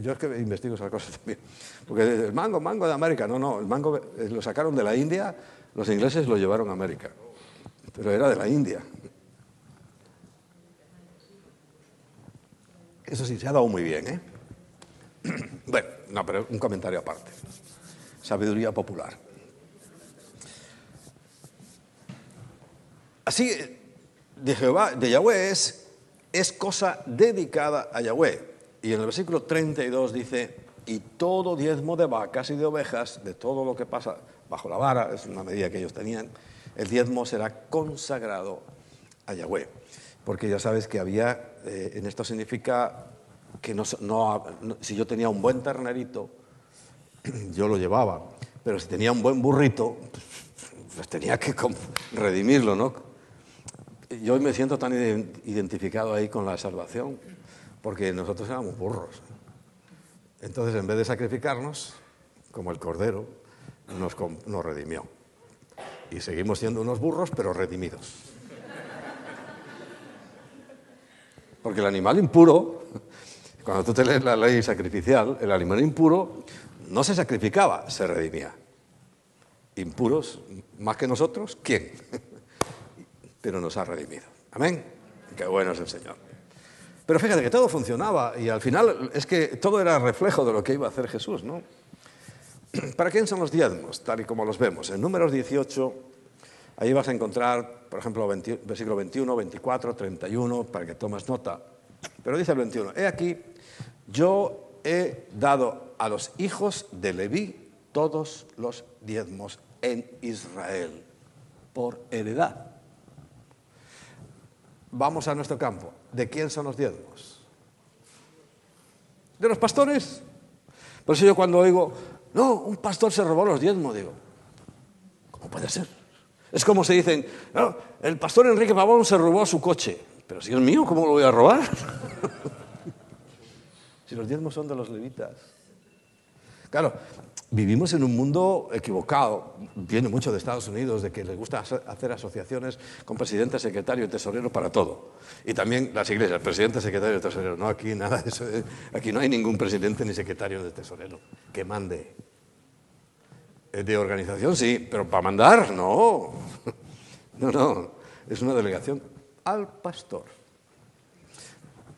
yo es que investigo esas cosas también. Porque el mango, mango de América, no, no, el mango eh, lo sacaron de la India, los ingleses lo llevaron a América, pero era de la India. Eso sí, se ha dado muy bien, ¿eh? Bueno, no, pero un comentario aparte. Sabiduría popular. Así, de Jehová, de Yahweh es, cosa dedicada a Yahweh. Y en el versículo 32 dice, y todo diezmo de vacas y de ovejas, de todo lo que pasa bajo la vara, es una medida que ellos tenían, el diezmo será consagrado a Yahweh. Porque ya sabes que había, eh, en esto significa que no, si yo tenía un buen ternerito, yo lo llevaba, pero si tenía un buen burrito, pues tenía que redimirlo, ¿no? Yo me siento tan identificado ahí con la salvación, porque nosotros éramos burros. Entonces, en vez de sacrificarnos, como el cordero, nos, nos redimió. Y seguimos siendo unos burros, pero redimidos. Porque el animal impuro cuando tú te lees la ley sacrificial, el animal impuro no se sacrificaba, se redimía. Impuros, más que nosotros, ¿quién? Pero nos ha redimido. Amén. Qué bueno es el Señor. Pero fíjate que todo funcionaba y al final es que todo era reflejo de lo que iba a hacer Jesús, ¿no? ¿Para quién son los diezmos? Tal y como los vemos. En números 18, ahí vas a encontrar, por ejemplo, versículo 21, 24, 31, para que tomes nota. Pero dice el 21, he aquí yo he dado a los hijos de Leví todos los diezmos en Israel por heredad. Vamos a nuestro campo. ¿De quién son los diezmos? ¿De los pastores? Por eso yo cuando oigo, no, un pastor se robó los diezmos, digo, ¿cómo puede ser? Es como se dicen, el pastor Enrique Pavón se robó su coche. Pero si es mío, ¿cómo lo voy a robar? Si los diezmos son de los levitas. Claro, vivimos en un mundo equivocado. Viene mucho de Estados Unidos, de que les gusta hacer asociaciones con presidente, secretario y tesorero para todo. Y también las iglesias, presidente, secretario y tesorero. No, aquí nada de eso. Eh. Aquí no hay ningún presidente ni secretario de tesorero que mande. Eh, de organización sí, pero para mandar no. No, no. Es una delegación al pastor.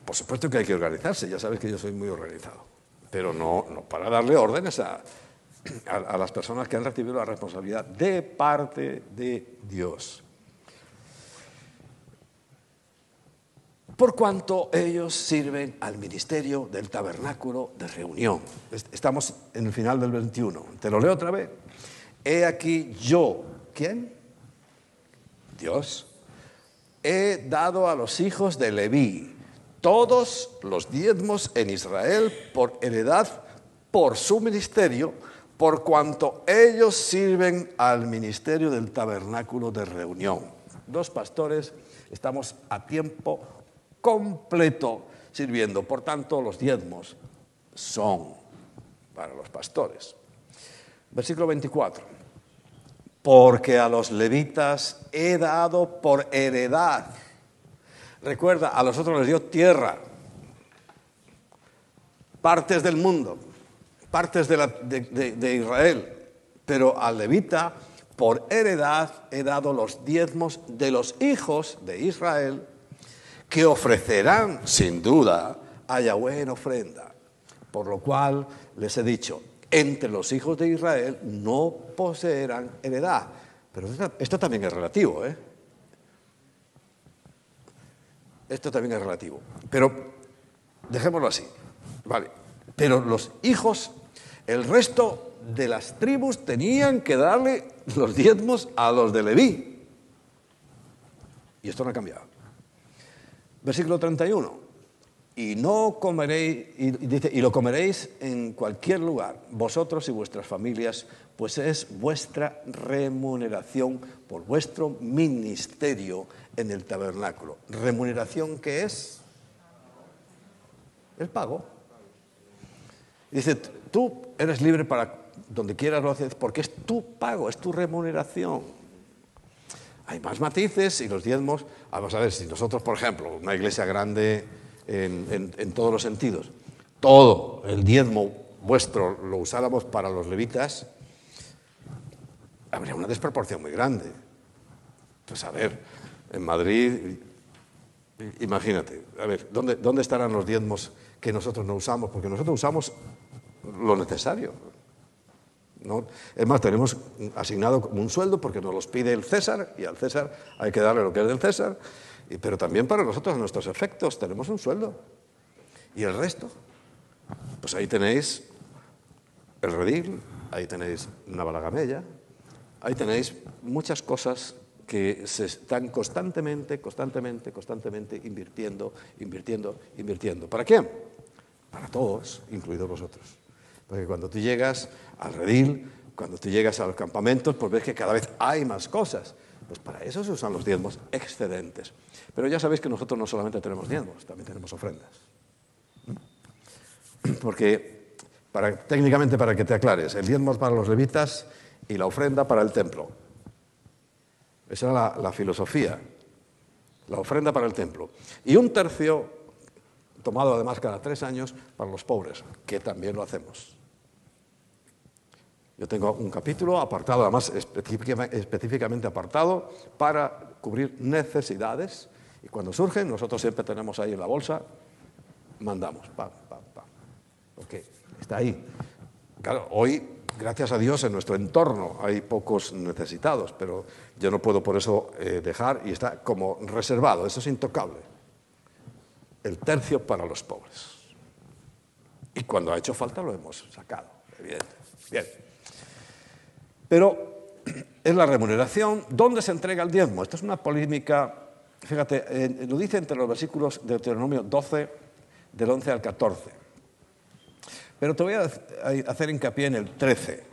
Por supuesto que hay que organizarse, ya sabes que yo soy muy organizado, pero no, no para darle órdenes a, a, las personas que han recibido la responsabilidad de parte de Dios. Por cuanto ellos sirven al ministerio del tabernáculo de reunión. Estamos en el final del 21. Te lo leo otra vez. He aquí yo, ¿quién? Dios. He dado a los hijos de Leví todos los diezmos en Israel por heredad por su ministerio, por cuanto ellos sirven al ministerio del tabernáculo de reunión. Dos pastores estamos a tiempo completo sirviendo, por tanto los diezmos son para los pastores. Versículo 24. Porque a los levitas he dado por heredad Recuerda, a los otros les dio tierra, partes del mundo, partes de, Israel, pero al levita, por heredad, he dado los diezmos de los hijos de Israel, que ofrecerán sin duda a Yahweh en ofrenda. Por lo cual les he dicho, entre los hijos de Israel no poseerán heredad. Pero esto también es relativo, ¿eh? Esto también es relativo. Pero dejémoslo así. Vale. Pero los hijos, el resto de las tribus tenían que darle los diezmos a los de Leví. Y esto no ha cambiado. Versículo 31. Y no comeréis, y, dice, y lo comeréis en cualquier lugar, vosotros y vuestras familias, pues es vuestra remuneración por vuestro ministerio en el tabernáculo. ¿Remuneración qué es? El pago. Dice, tú eres libre para donde quieras lo haces, porque es tu pago, es tu remuneración. Hay más matices y los diezmos, vamos a ver, si nosotros, por ejemplo, una iglesia grande en, todos los sentidos, todo el diezmo vuestro lo usáramos para los levitas, habría una desproporción muy grande. Pues a ver, en Madrid, imagínate, a ver, ¿dónde, ¿dónde estarán los diezmos que nosotros no usamos? Porque nosotros usamos lo necesario. Es más, tenemos asignado como un sueldo porque nos los pide el César y al César hay que darle lo que es del César, pero también para nosotros, nuestros efectos, tenemos un sueldo. ¿Y el resto? Pues ahí tenéis el redil, ahí tenéis una balagamella, ahí tenéis muchas cosas que se están constantemente, constantemente, constantemente invirtiendo, invirtiendo, invirtiendo. ¿Para quién? Para todos, incluidos vosotros. Porque cuando tú llegas al redil, cuando tú llegas a los campamentos, pues ves que cada vez hay más cosas. Pues para eso se usan los diezmos excedentes. Pero ya sabéis que nosotros no solamente tenemos diezmos, también tenemos ofrendas. Porque, técnicamente, para que te aclares, el diezmo para los levitas y la ofrenda para el templo. Esa era la filosofía, la ofrenda para el templo. Y un tercio, tomado además cada tres años, para los pobres, que también lo hacemos. Yo tengo un capítulo apartado, además específicamente apartado, para cubrir necesidades. Y cuando surgen, nosotros siempre tenemos ahí en la bolsa, mandamos, pam, pam, pam. Ok, está ahí. Claro, hoy, gracias a Dios, en nuestro entorno hay pocos necesitados, pero yo no puedo por eso eh, dejar y está como reservado, eso es intocable. El tercio para los pobres. Y cuando ha hecho falta lo hemos sacado, evidente. Bien. Pero es la remuneración. ¿Dónde se entrega el diezmo? Esto es una polémica, fíjate, lo dice entre los versículos de Deuteronomio 12, del 11 al 14. Pero te voy a hacer hincapié en el 13.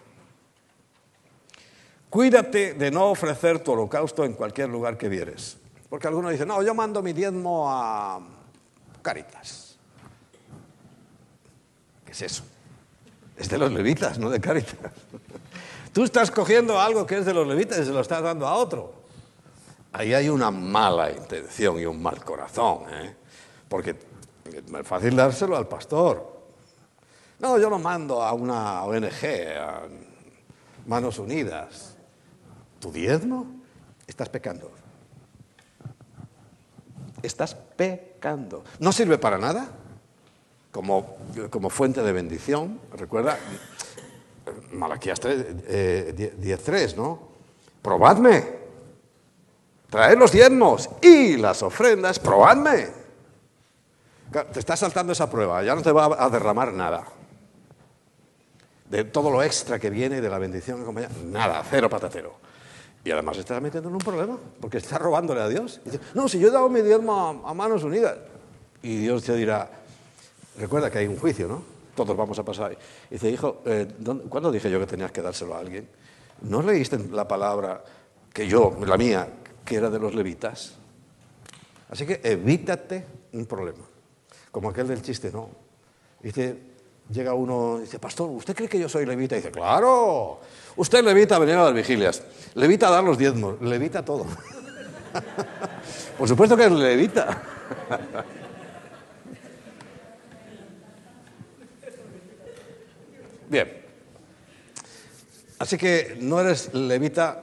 Cuídate de no ofrecer tu holocausto en cualquier lugar que vieres. Porque algunos dicen, no, yo mando mi diezmo a Caritas. ¿Qué es eso? Es de los levitas, no de Caritas. Tú estás cogiendo algo que es de los levitas y se lo estás dando a otro. Ahí hay una mala intención y un mal corazón, ¿eh? porque es fácil dárselo al pastor. No, yo lo mando a una ONG, a Manos Unidas. ¿Tu diezmo? Estás pecando. Estás pecando. ¿No sirve para nada? Como, como fuente de bendición. Recuerda, Malaquías 10.3, eh, ¿no? Probadme. Traed los diezmos y las ofrendas, probadme. Te está saltando esa prueba, ya no te va a derramar nada. De todo lo extra que viene de la bendición, nada, cero patatero. Y además estás metiendo en un problema, porque estás robándole a Dios. dice, no, si yo he dado mi diezmo a manos unidas. Y Dios te dirá, recuerda que hay un juicio, ¿no? todos vamos a pasar. Y dice, hijo, eh, ¿cuándo dije yo que tenías que dárselo a alguien? ¿No leíste la palabra que yo, la mía, que era de los levitas? Así que evítate un problema. Como aquel del chiste, ¿no? Dice, llega uno y dice, pastor, ¿usted cree que yo soy levita? Y dice, claro, usted levita a venir a las vigilias, levita a dar los diezmos, levita todo. Por supuesto que es levita. Bien. Así que no eres levita,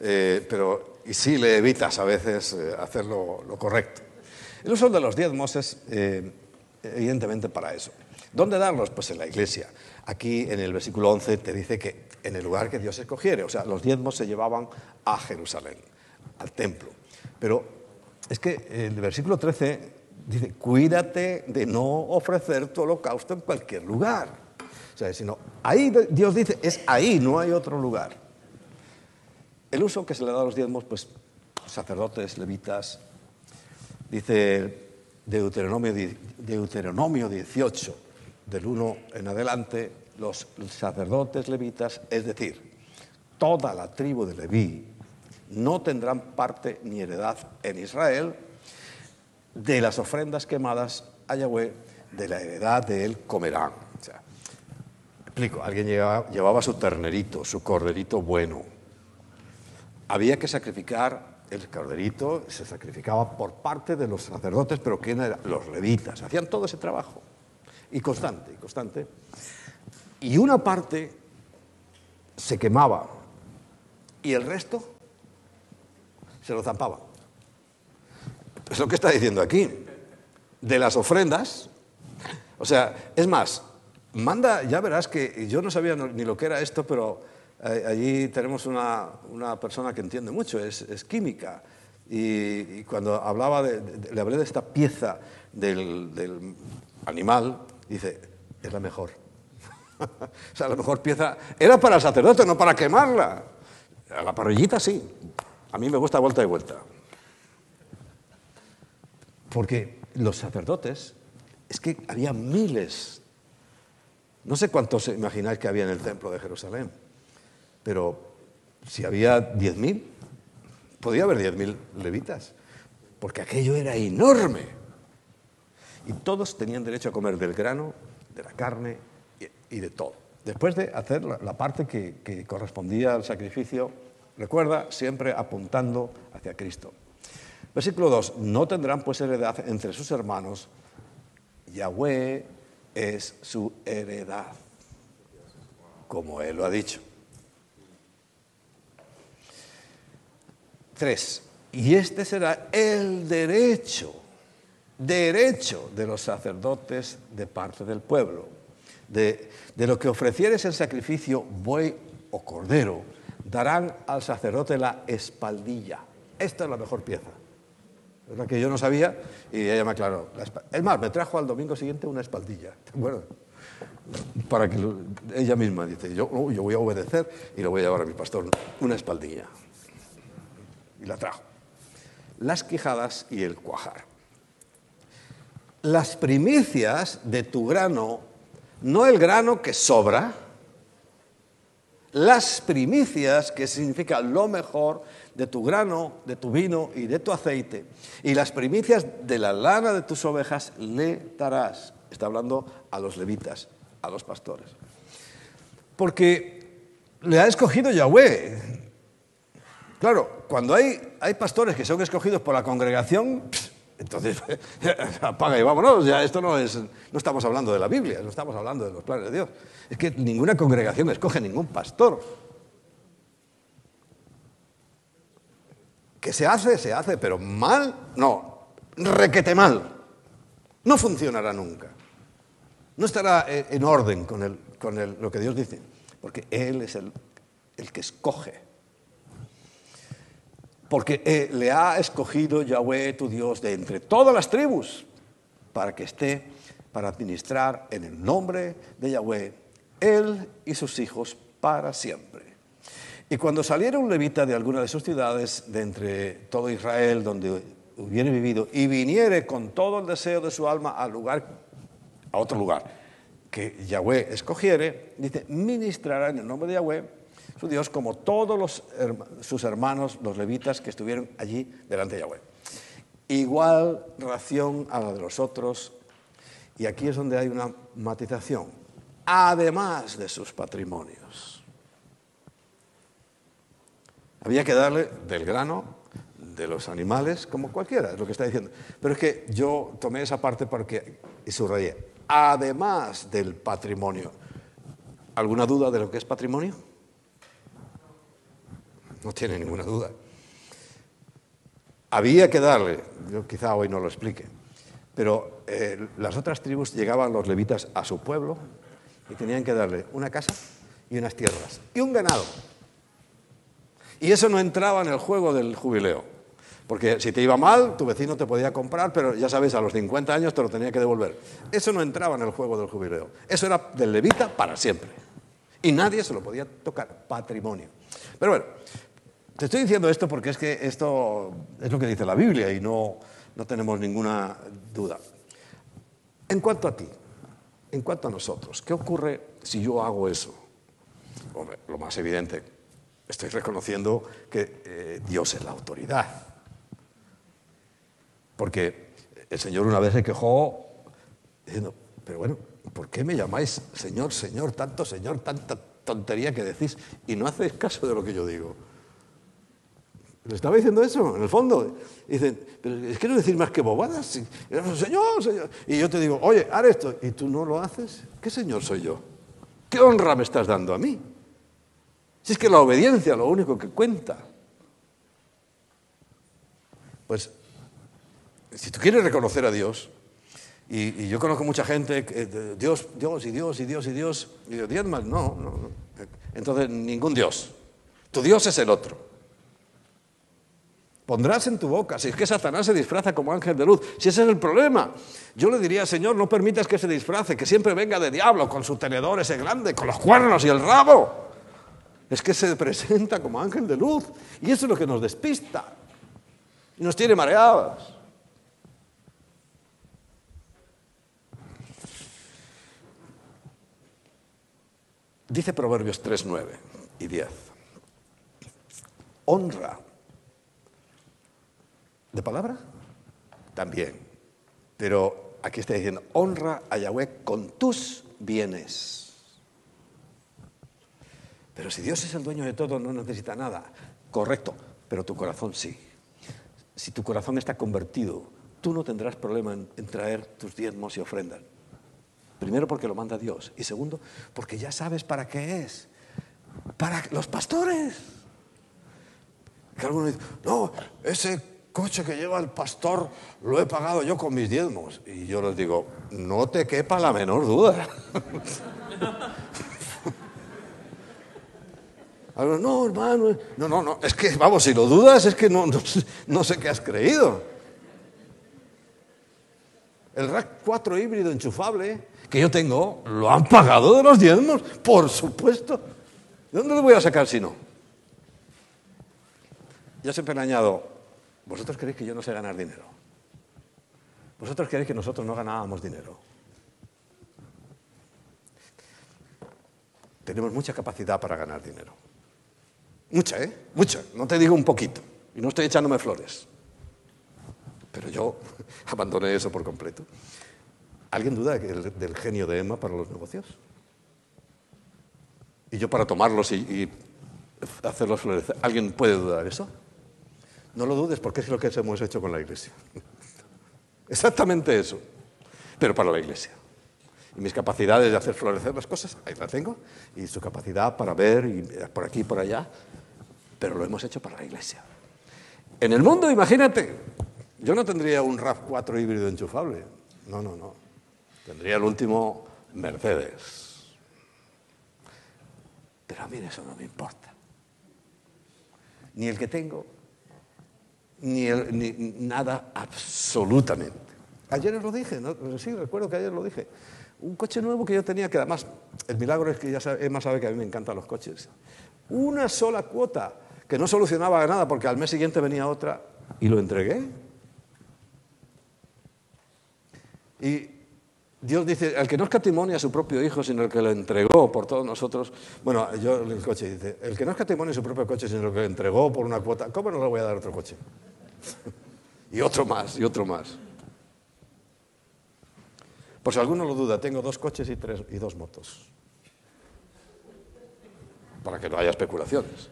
eh, pero y sí le evitas a veces eh, hacer lo, correcto. El uso de los diezmos es eh, evidentemente para eso. ¿Dónde darlos? Pues en la iglesia. Aquí en el versículo 11 te dice que en el lugar que Dios escogiere, o sea, los diezmos se llevaban a Jerusalén, al templo. Pero es que el versículo 13 dice, cuídate de no ofrecer tu holocausto en cualquier lugar. O sea, sino ahí Dios dice, es ahí, no hay otro lugar. El uso que se le da a los diezmos, pues sacerdotes, levitas, Dice Deuteronomio, Deuteronomio 18, del 1 en adelante, los sacerdotes levitas, es decir, toda la tribu de Leví, no tendrán parte ni heredad en Israel de las ofrendas quemadas a Yahweh, de la heredad de él comerán. Explico, alguien llevaba, llevaba su ternerito, su corderito bueno. Había que sacrificar el corderito, se sacrificaba por parte de los sacerdotes, pero ¿quién eran? Los levitas. Hacían todo ese trabajo. Y constante, y constante. Y una parte se quemaba y el resto se lo zampaba. Es lo que está diciendo aquí. De las ofrendas, o sea, es más, manda, ya verás que yo no sabía ni lo que era esto, pero eh, allí tenemos una, una, persona que entiende mucho, es, química. Y, cuando hablaba de, le hablé de esta pieza del, del animal, dice, es la mejor. o sea, la mejor pieza era para el sacerdote, no para quemarla. A la parrillita sí. A mí me gusta vuelta y vuelta. Porque los sacerdotes, es que había miles. No sé cuántos imagináis que había en el templo de Jerusalén, pero si había 10.000, podía haber 10.000 levitas, porque aquello era enorme. Y todos tenían derecho a comer del grano, de la carne y de todo. Después de hacer la, parte que, correspondía al sacrificio, recuerda, siempre apuntando hacia Cristo. Versículo 2, no tendrán pues heredad entre sus hermanos, Yahweh es su heredad, como él lo ha dicho. 3. Y este será el derecho, derecho de los sacerdotes de parte del pueblo de, lo que ofrecieres en sacrificio, buey o cordero, darán al sacerdote la espaldilla. Esta es la mejor pieza. Es la que yo no sabía y ella me aclaró. Es más, me trajo al domingo siguiente una espaldilla, ¿te acuerdas? Para que ella misma dice, yo, yo voy a obedecer y lo voy a llevar a mi pastor, una espaldilla. Y la trajo. Las quijadas y el cuajar. Las primicias de tu grano no el grano que sobra, las primicias, que significa lo mejor de tu grano, de tu vino y de tu aceite, y las primicias de la lana de tus ovejas le darás. Está hablando a los levitas, a los pastores. Porque le ha escogido Yahweh. Claro, cuando hay, hay pastores que son escogidos por la congregación, entonces, apaga y vámonos, ya esto no es, no estamos hablando de la Biblia, no estamos hablando de los planes de Dios. Es que ninguna congregación escoge ningún pastor. Que se hace, se hace, pero mal, no, requete mal. No funcionará nunca. No estará en orden con, con lo que Dios dice, porque Él es el, el que escoge porque eh, le ha escogido Yahweh tu Dios de entre todas las tribus para que esté para administrar en el nombre de Yahweh él y sus hijos para siempre. Y cuando saliera un levita de alguna de sus ciudades, de entre todo Israel, donde hubiere vivido, y viniere con todo el deseo de su alma al lugar, a otro lugar que Yahweh escogiere, dice, ministrará en el nombre de Yahweh su Dios como todos sus hermanos, los levitas que estuvieron allí delante de Yahweh. Igual ración a la de los otros, y aquí es donde hay una matización, además de sus patrimonios. Había que darle del grano, de los animales, como cualquiera, es lo que está diciendo. Pero es que yo tomé esa parte porque, y subrayé, además del patrimonio. ¿Alguna duda de lo que es patrimonio? No tiene ninguna duda. Había que darle, yo quizá hoy no lo explique, pero eh, las otras tribus llegaban los levitas a su pueblo y tenían que darle una casa y unas tierras y un ganado. Y eso no entraba en el juego del jubileo. Porque si te iba mal, tu vecino te podía comprar, pero ya sabes, a los 50 años te lo tenía que devolver. Eso no entraba en el juego del jubileo. Eso era del levita para siempre. Y nadie se lo podía tocar. Patrimonio. Pero bueno, Te estoy diciendo esto porque es que esto es lo que dice la Biblia y no, no tenemos ninguna duda. En cuanto a ti, en cuanto a nosotros, ¿qué ocurre si yo hago eso? Lo más evidente, estoy reconociendo que eh, Dios es la autoridad. Porque el Señor una vez se quejó diciendo, pero bueno, ¿por qué me llamáis Señor, Señor, tanto Señor, tanta tontería que decís y no hacéis caso de lo que yo digo? Le estaba diciendo eso, en el fondo. dicen, pero es que no decir más que bobadas. Señor, Señor. Y yo te digo, oye, haz esto. Y tú no lo haces. ¿Qué Señor soy yo? ¿Qué honra me estás dando a mí? Si es que la obediencia es lo único que cuenta. Pues, si tú quieres reconocer a Dios, y, yo conozco mucha gente, que, Dios, Dios y Dios y Dios y Dios, y Dios más, no, no, no. Entonces, ningún Dios. Tu Dios es el otro. Pondrás en tu boca, si es que Satanás se disfraza como ángel de luz, si ese es el problema, yo le diría, Señor, no permitas que se disfrace, que siempre venga de diablo con su tenedor ese grande, con los cuernos y el rabo. Es que se presenta como ángel de luz y eso es lo que nos despista y nos tiene mareados. Dice Proverbios 3, 9 y 10. Honra ¿De palabra? También. Pero aquí está diciendo, honra a Yahweh con tus bienes. Pero si Dios es el dueño de todo, no necesita nada. Correcto, pero tu corazón sí. Si tu corazón está convertido, tú no tendrás problema en, traer tus diezmos y ofrendas. Primero porque lo manda Dios y segundo porque ya sabes para qué es. Para los pastores. Que algunos dicen, no, ese coche que lleva el pastor lo he pagado yo con mis diezmos. Y yo les digo, no te quepa la menor duda. no, hermano, no, no, no, es que, vamos, si lo dudas es que no, no, sé qué has creído. El rack 4 híbrido enchufable que yo tengo, lo han pagado de los diezmos, por supuesto. ¿De dónde lo voy a sacar si no? Ya siempre añado, ¿Vosotros queréis que yo no sé ganar dinero? ¿Vosotros queréis que nosotros no ganábamos dinero? Tenemos mucha capacidad para ganar dinero. Mucha, ¿eh? Mucha. No te digo un poquito. Y no estoy echándome flores. Pero yo abandoné eso por completo. ¿Alguien duda del genio de Emma para los negocios? Y yo para tomarlos y, y hacerlos florecer. ¿Alguien puede dudar eso? No lo dudes porque es lo que hemos hecho con la iglesia. Exactamente eso, pero para la iglesia. Y mis capacidades de hacer florecer las cosas, ahí las tengo, y su capacidad para ver y por aquí y por allá, pero lo hemos hecho para la iglesia. En el mundo, imagínate, yo no tendría un RAV 4 híbrido enchufable, no, no, no. Tendría el último Mercedes. Pero a mí eso no me importa. Ni el que tengo, ni, nada absolutamente. Ayer os lo dije, sí, recuerdo que ayer lo dije. Un coche nuevo que yo tenía, que además, el milagro es que ya sabe, Emma sabe que a mí me encantan los coches. Una sola cuota, que no solucionaba nada porque al mes siguiente venía otra, y lo entregué. Y Dios dice, el que no escatimonia a su propio hijo, sino el que lo entregó por todos nosotros. Bueno, yo el coche dice, el que no escatimonia su propio coche, sino el que lo entregó por una cuota, ¿cómo no le voy a dar otro coche? y otro más, y otro más. Por si alguno lo duda, tengo dos coches y, tres, y dos motos. Para que no haya especulaciones.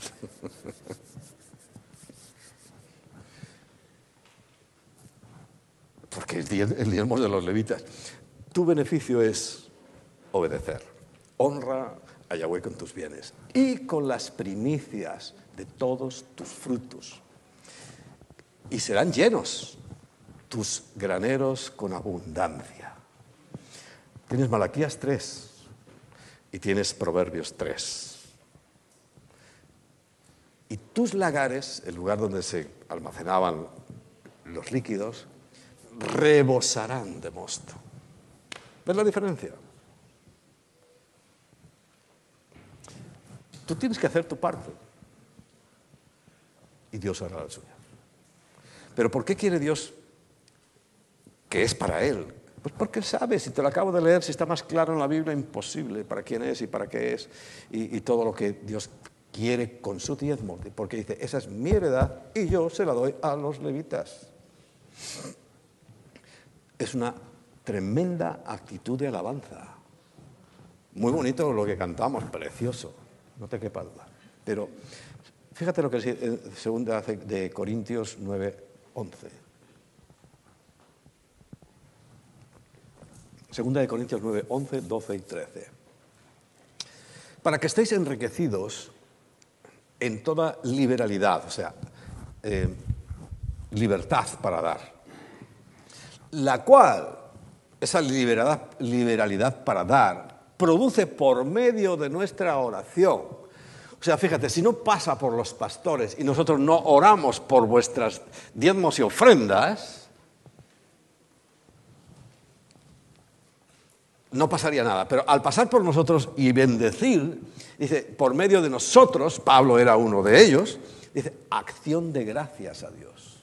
porque el diezmo de los levitas. Tu beneficio es obedecer. Honra a Yahweh con tus bienes y con las primicias de todos tus frutos. Y serán llenos tus graneros con abundancia. Tienes Malaquías 3 y tienes Proverbios 3. Y tus lagares, el lugar donde se almacenaban los líquidos, rebosarán de mosto. ¿Ves la diferencia? Tú tienes que hacer tu parte. Dios hará la suya. Pero ¿por qué quiere Dios que es para Él? Pues porque sabe, si te lo acabo de leer, si está más claro en la Biblia, imposible para quién es y para qué es y, y todo lo que Dios quiere con su diezmo, porque dice, esa es mi heredad y yo se la doy a los levitas. Es una tremenda actitud de alabanza. Muy bonito lo que cantamos, precioso, no te quepa duda. Pero fíjate lo que dice en segunda de Corintios 9, 11. Segunda de Corintios 9, 11, 12 y 13. Para que estéis enriquecidos en toda liberalidad, o sea, eh, libertad para dar, la cual, esa liberalidad, para dar, produce por medio de nuestra oración. O sea, fíjate, si no pasa por los pastores y nosotros no oramos por vuestras diezmos y ofrendas, no pasaría nada. Pero al pasar por nosotros y bendecir, dice, por medio de nosotros, Pablo era uno de ellos, dice, acción de gracias a Dios.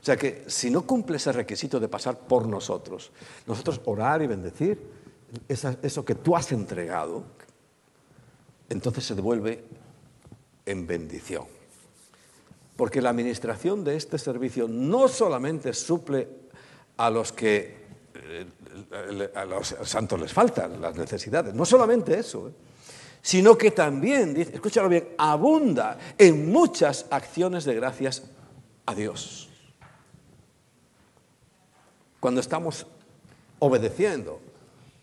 O sea que si no cumple ese requisito de pasar por nosotros, nosotros orar y bendecir, eso que tú has entregado, entonces se devuelve en bendición. Porque la administración de este servicio no solamente suple a los que eh, a los santos les faltan las necesidades. No solamente eso, ¿eh? sino que también, escúchalo bien, abunda en muchas acciones de gracias a Dios. Cuando estamos obedeciendo,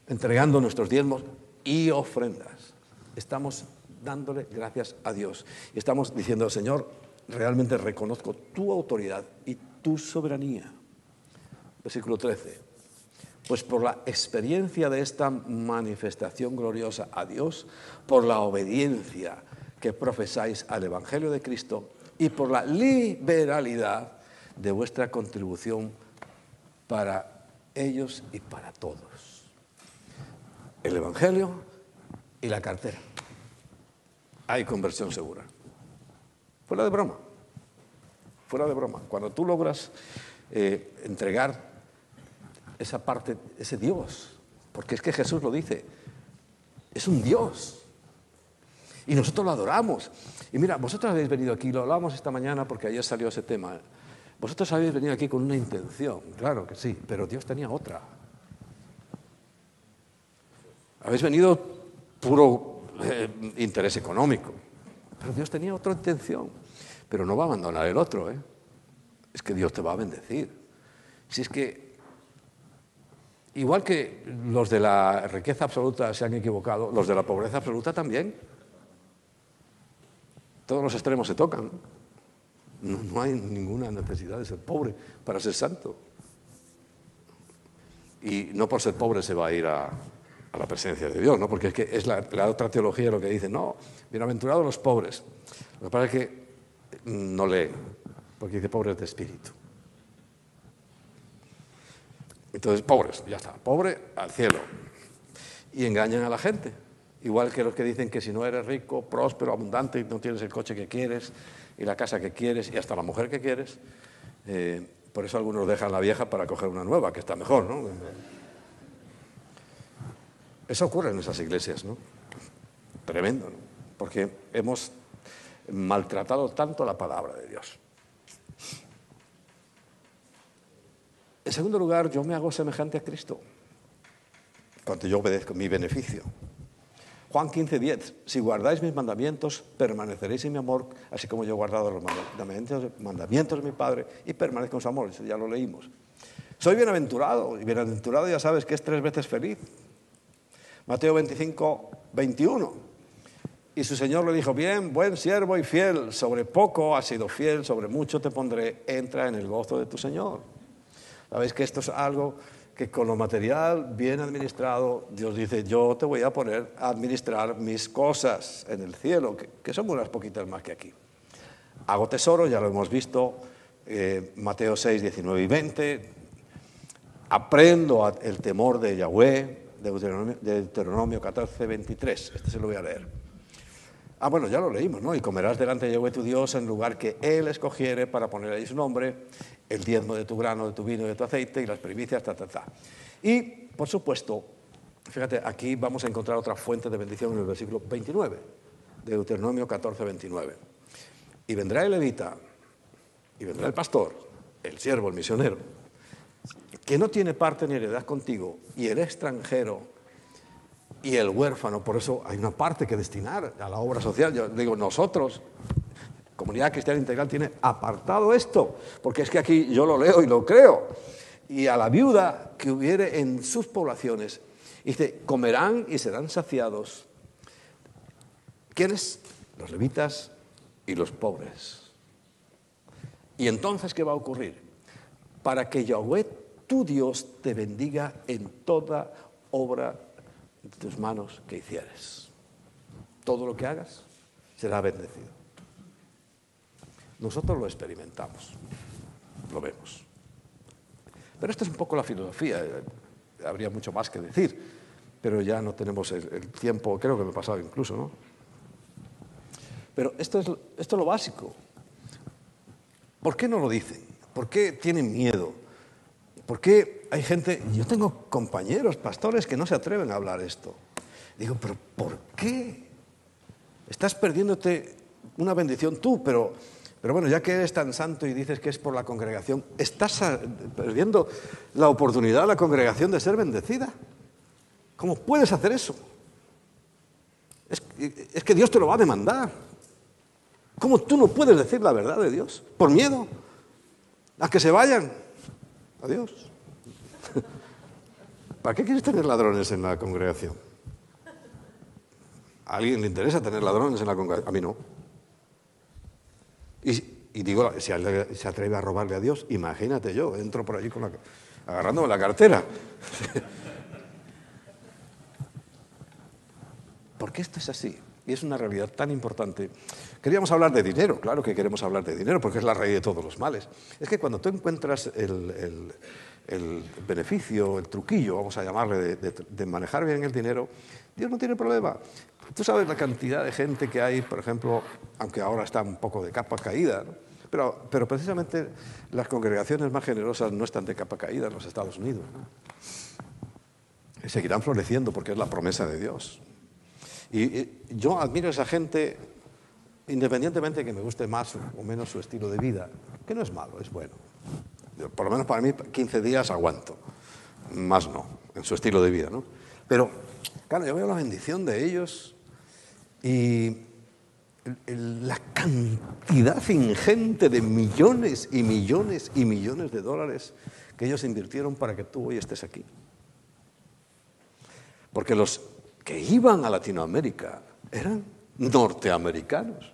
entregando nuestros diezmos y ofrendas, estamos dándole gracias a Dios. Y estamos diciendo, Señor, realmente reconozco tu autoridad y tu soberanía. Versículo 13 pues por la experiencia de esta manifestación gloriosa a Dios, por la obediencia que profesáis al Evangelio de Cristo y por la liberalidad de vuestra contribución para ellos y para todos. El Evangelio y la cartera. Hay conversión segura. Fuera de broma. Fuera de broma. Cuando tú logras eh, entregar esa parte, ese Dios. Porque es que Jesús lo dice, es un Dios. Y nosotros lo adoramos. Y mira, vosotros habéis venido aquí, lo hablábamos esta mañana porque ayer salió ese tema. Vosotros habéis venido aquí con una intención, claro que sí, pero Dios tenía otra. Habéis venido puro eh, interés económico, pero Dios tenía otra intención. Pero no va a abandonar el otro, ¿eh? Es que Dios te va a bendecir. Si es que Igual que los de la riqueza absoluta se han equivocado, los de la pobreza absoluta también. Todos los extremos se tocan. No, hay ninguna necesidad de ser pobre para ser santo. Y no por ser pobre se va a ir a, la presencia de Dios, ¿no? porque es que es la, otra teología lo que dice, no, bienaventurados los pobres. Lo que pasa es que no lee, porque dice pobres de espíritu. Entonces, pobres, ya está, pobre al cielo. Y engañan a la gente. Igual que los que dicen que si no eres rico, próspero, abundante, y no tienes el coche que quieres, y la casa que quieres, y hasta la mujer que quieres, eh, por eso algunos dejan la vieja para coger una nueva, que está mejor, ¿no? Eso ocurre en esas iglesias, ¿no? Tremendo, ¿no? Porque hemos maltratado tanto la palabra de Dios. En segundo lugar, yo me hago semejante a Cristo cuando yo obedezco mi beneficio. Juan 15, 10. Si guardáis mis mandamientos, permaneceréis en mi amor, así como yo he guardado los mandamientos, de mi Padre y permanezco en su amor. Eso ya lo leímos. Soy bienaventurado, y bienaventurado ya sabes que es tres veces feliz. Mateo 25, 21. Y su Señor le dijo, bien, buen siervo y fiel, sobre poco has sido fiel, sobre mucho te pondré, entra en el gozo de tu Señor. Sabéis que esto es algo que con lo material bien administrado, Dios dice, yo te voy a poner a administrar mis cosas en el cielo, que, son unas poquitas más que aquí. Hago tesoro, ya lo hemos visto, eh, Mateo 6, 19 y 20. Aprendo el temor de Yahweh, Deuteronomio, Deuteronomio 14, 23. Este se lo voy a leer. Ah, bueno, ya lo leímos, ¿no? Y comerás delante de Yahweh tu Dios en lugar que Él escogiere para poner ahí su nombre, el diezmo de tu grano, de tu vino de tu aceite y las primicias, ta, ta, ta. Y, por supuesto, fíjate, aquí vamos a encontrar otra fuente de bendición en el versículo 29, de Deuteronomio 14, 29. Y vendrá el levita, y vendrá el pastor, el siervo, el misionero, que no tiene parte ni heredad contigo, y el extranjero y el huérfano. Por eso hay una parte que destinar a la obra social. Yo digo, nosotros, Comunidad Cristiana Integral, tiene apartado esto, porque es que aquí yo lo leo y lo creo. Y a la viuda que hubiere en sus poblaciones, dice, comerán y serán saciados. ¿Quiénes? Los levitas y los pobres. ¿Y entonces qué va a ocurrir? Para que Yahweh, tu Dios, te bendiga en toda obra de tus manos que hicieres. Todo lo que hagas será bendecido. Nosotros lo experimentamos, lo vemos. Pero esta es un poco la filosofía, habría mucho más que decir, pero ya no tenemos el, tiempo, creo que me he pasado incluso, ¿no? Pero esto es, esto es lo básico. ¿Por qué no lo dicen? ¿Por qué tienen miedo? ¿Por qué hay gente, yo tengo compañeros, pastores, que no se atreven a hablar esto? Digo, pero ¿por qué? Estás perdiéndote una bendición tú, pero, pero bueno, ya que eres tan santo y dices que es por la congregación, ¿estás perdiendo la oportunidad de la congregación de ser bendecida? ¿Cómo puedes hacer eso? Es, es que Dios te lo va a demandar. ¿Cómo tú no puedes decir la verdad de Dios? ¿Por miedo? ¿A que se vayan? Adiós. ¿Para qué quieres tener ladrones en la congregación? ¿A alguien le interesa tener ladrones en la congregación? A mí no. Y, digo, si se atreve a robarle a Dios, imagínate yo, entro por allí con la, agarrándome la cartera. ¿Por qué esto es así? Y es una realidad tan importante. Queríamos hablar de dinero, claro que queremos hablar de dinero, porque es la raíz de todos los males. Es que cuando tú encuentras el, beneficio, el truquillo, vamos a llamarle, de, manejar bien el dinero, Dios no tiene problema. Tú sabes la cantidad de gente que hay, por ejemplo, aunque ahora está un poco de capa caída, pero, pero, precisamente las congregaciones más generosas no están de capa caída en los Estados Unidos. Y seguirán floreciendo porque es la promesa de Dios. Y, yo admiro a esa gente, independientemente de que me guste más o menos su estilo de vida, que no es malo, es bueno. Por lo menos para mí, 15 días aguanto, más no, en su estilo de vida. ¿no? Pero, claro, yo veo la bendición de ellos y la cantidad ingente de millones y millones y millones de dólares que ellos invirtieron para que tú hoy estés aquí. Porque los que iban a Latinoamérica eran norteamericanos,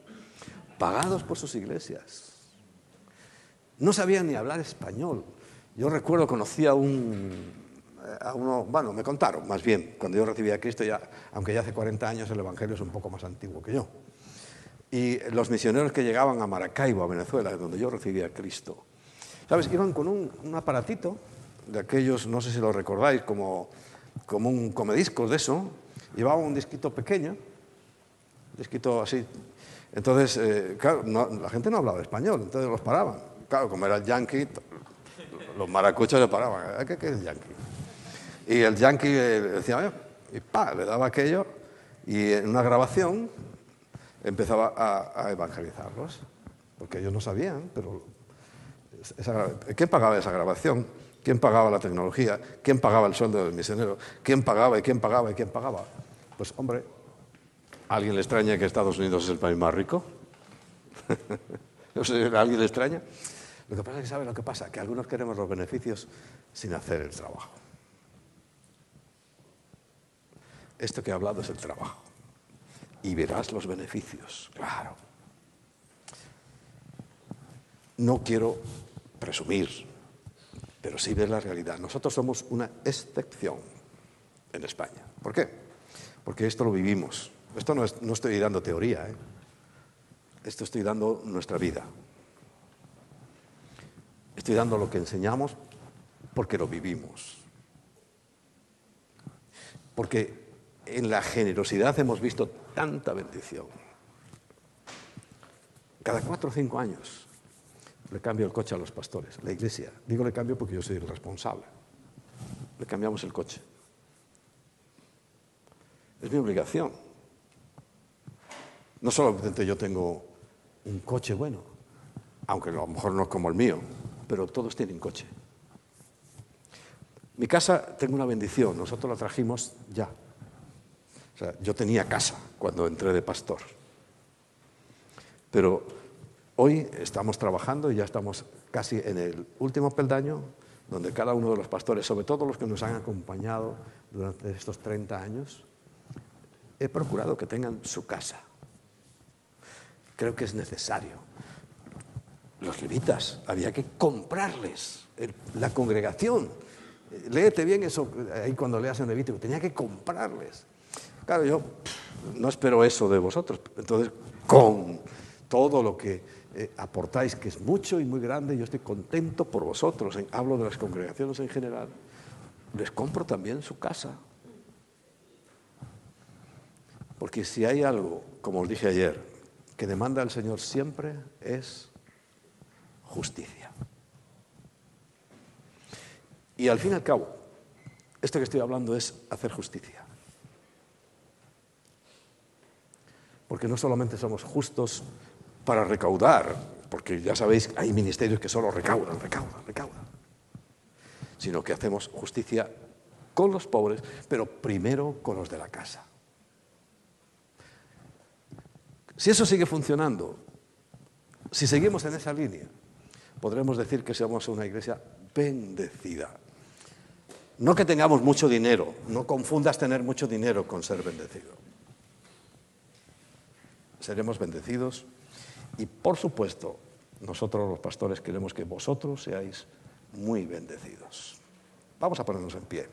pagados por sus iglesias. No sabían ni hablar español. Yo recuerdo, conocí a un, a uno, bueno, me contaron más bien, cuando yo recibí a Cristo, ya, aunque ya hace 40 años el Evangelio es un poco más antiguo que yo. Y los misioneros que llegaban a Maracaibo, a Venezuela, donde yo recibí a Cristo, ¿sabes? Iban con un, aparatito de aquellos, no sé si lo recordáis, como, como un comediscos de eso, llevaba un disquito pequeño, un disquito así. Entonces, eh, claro, la gente no hablaba español, entonces los paraban. Claro, como era el yankee, los maracuchos le paraban. ¿Qué, qué es el yankee? Y el yankee eh, decía, y pa, le daba aquello, y en una grabación empezaba a, evangelizarlos, porque ellos no sabían, pero ¿quién pagaba esa grabación? ¿Quién pagaba la tecnología? ¿Quién pagaba el sueldo del misionero? ¿Quién pagaba y quién pagaba y quién pagaba? Pues hombre, ¿a alguien le extraña que Estados Unidos es el país más rico? ¿A alguien le extraña? Lo que pasa es que sabe lo que pasa, que algunos queremos los beneficios sin hacer el trabajo. Esto que he hablado es el trabajo. Y verás los beneficios, claro. No quiero presumir, pero sí ver la realidad. Nosotros somos una excepción en España. ¿Por qué? porque esto lo vivimos. Esto no, estoy dando teoría, ¿eh? esto estoy dando nuestra vida. Estoy dando lo que enseñamos porque lo vivimos. Porque en la generosidad hemos visto tanta bendición, Cada cuatro o cinco años le cambio el coche a los pastores, la iglesia. Digo le cambio porque yo soy el responsable. Le cambiamos el coche. Es mi obligación. No solamente yo tengo un coche bueno, aunque a lo mejor no es como el mío, pero todos tienen coche. Mi casa tengo una bendición, nosotros la trajimos ya. Yo tenía casa cuando entré de pastor. Pero hoy estamos trabajando y ya estamos casi en el último peldaño, donde cada uno de los pastores, sobre todo los que nos han acompañado durante estos 30 años, he procurado que tengan su casa. Creo que es necesario. Los levitas, había que comprarles la congregación. Léete bien eso ahí cuando leas en Levítico, tenía que comprarles. Claro, yo no espero eso de vosotros. Entonces, con todo lo que eh, aportáis, que es mucho y muy grande, yo estoy contento por vosotros. hablo de las congregaciones en general. Les compro también su casa. Porque si hay algo, como os dije ayer, que demanda el Señor siempre es justicia. Y al fin y al cabo, esto que estoy hablando es hacer justicia. Porque no solamente somos justos para recaudar, porque ya sabéis, hay ministerios que solo recaudan, recaudan, recaudan, sino que hacemos justicia con los pobres, pero primero con los de la casa. Si eso sigue funcionando, si seguimos en esa línea, podremos decir que somos una iglesia bendecida. No que tengamos mucho dinero, no confundas tener mucho dinero con ser bendecido. Seremos bendecidos y por supuesto, nosotros los pastores queremos que vosotros seáis muy bendecidos. Vamos a ponernos en pie.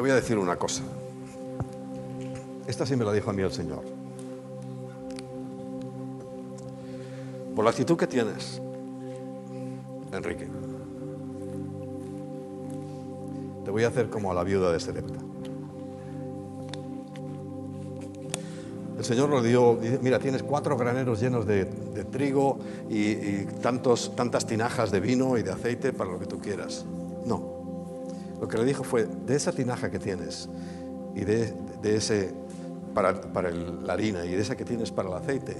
Te voy a decir una cosa. Esta sí me la dijo a mí el Señor. Por la actitud que tienes, Enrique. Te voy a hacer como a la viuda de Selepta. El Señor nos dio, mira, tienes cuatro graneros llenos de, trigo y, tantas tinajas de vino y de aceite para lo que tú quieras. Lo que le dijo fue, de esa tinaja que tienes y de, ese, para, para la harina y de esa que tienes para el aceite,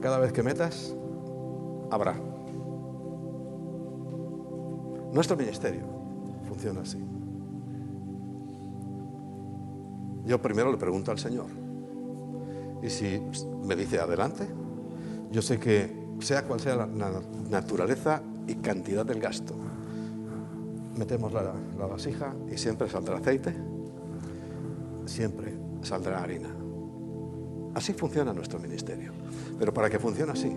cada vez que metas, habrá. Nuestro ministerio funciona así. Yo primero le pregunto al Señor. Y si me dice adelante, yo sé que sea cual sea la, naturaleza y cantidad del gasto, metemos la, la vasija y siempre saldrá aceite, siempre saldrá harina. Así funciona nuestro ministerio. Pero para que funcione así,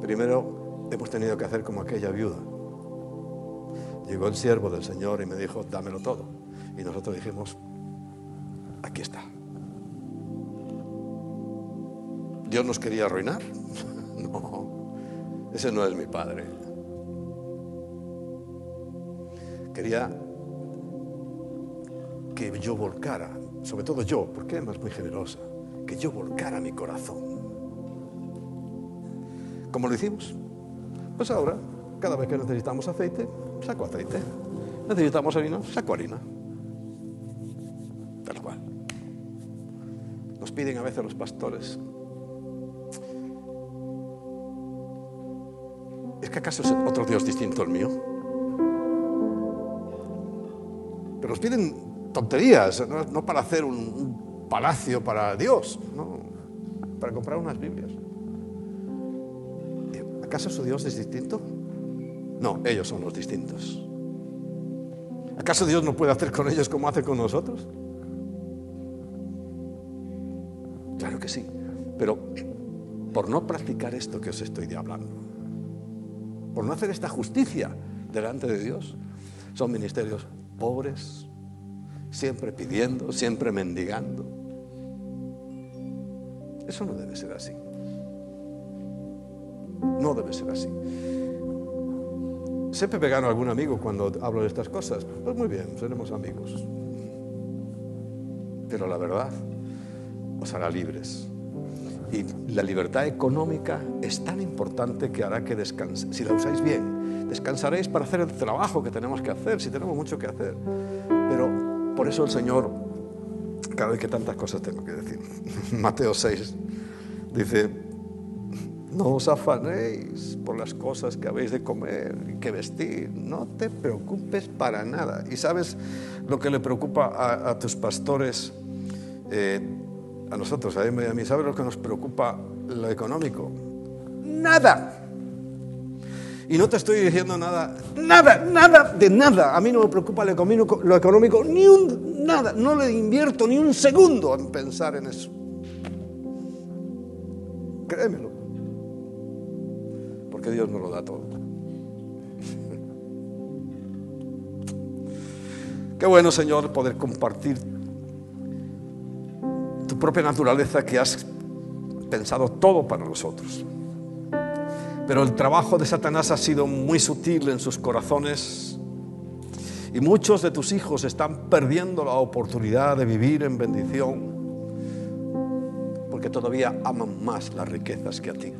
primero hemos tenido que hacer como aquella viuda Llegó el siervo del Señor y me dijo, dámelo todo. Y nosotros dijimos, aquí está. ¿Dios nos quería arruinar? no, ese no es mi padre. Quería que yo volcara, sobre todo yo, porque Emma es muy generosa, que yo volcara mi corazón. ¿Cómo lo hicimos? Pues ahora, cada vez que necesitamos aceite, saco aceite. Necesitamos harina, saco harina. Tal cual. Nos piden a veces los pastores. ¿Es que acaso es otro Dios distinto al mío? Piden tonterías, no, para hacer un, palacio para Dios, no, para comprar unas Biblias. ¿Acaso su Dios es distinto? No, ellos son los distintos. ¿Acaso Dios no puede hacer con ellos como hace con nosotros? Claro que sí, pero por no practicar esto que os estoy hablando, por no hacer esta justicia delante de Dios, son ministerios pobres, siempre pidiendo, siempre mendigando. Eso no debe ser así. No debe ser así. Siempre me gano algún amigo cuando hablo de estas cosas. Pues muy bien, seremos amigos. Pero la verdad os hará libres. Y la libertad económica es tan importante que hará que descanse. Si la usáis bien, descansaréis para hacer el trabajo que tenemos que hacer, si tenemos mucho que hacer. Pero por eso el Señor, claro, hay que tantas cosas tengo que decir. Mateo 6 dice, no os afanéis por las cosas que habéis de comer y que vestir. No te preocupes para nada. ¿Y sabes lo que le preocupa a, tus pastores? Eh, a nosotros, a mí, a mí, ¿sabes lo que nos preocupa lo económico? Nada. Y no te estoy diciendo nada, nada, nada, de nada. A mí no me preocupa lo económico, ni un nada. No le invierto ni un segundo en pensar en eso. Créemelo. Porque Dios nos lo da todo. Qué bueno, Señor, poder compartir tu propia naturaleza que has pensado todo para nosotros. Pero el trabajo de Satanás ha sido muy sutil en sus corazones y muchos de tus hijos están perdiendo la oportunidad de vivir en bendición porque todavía aman más las riquezas que a ti.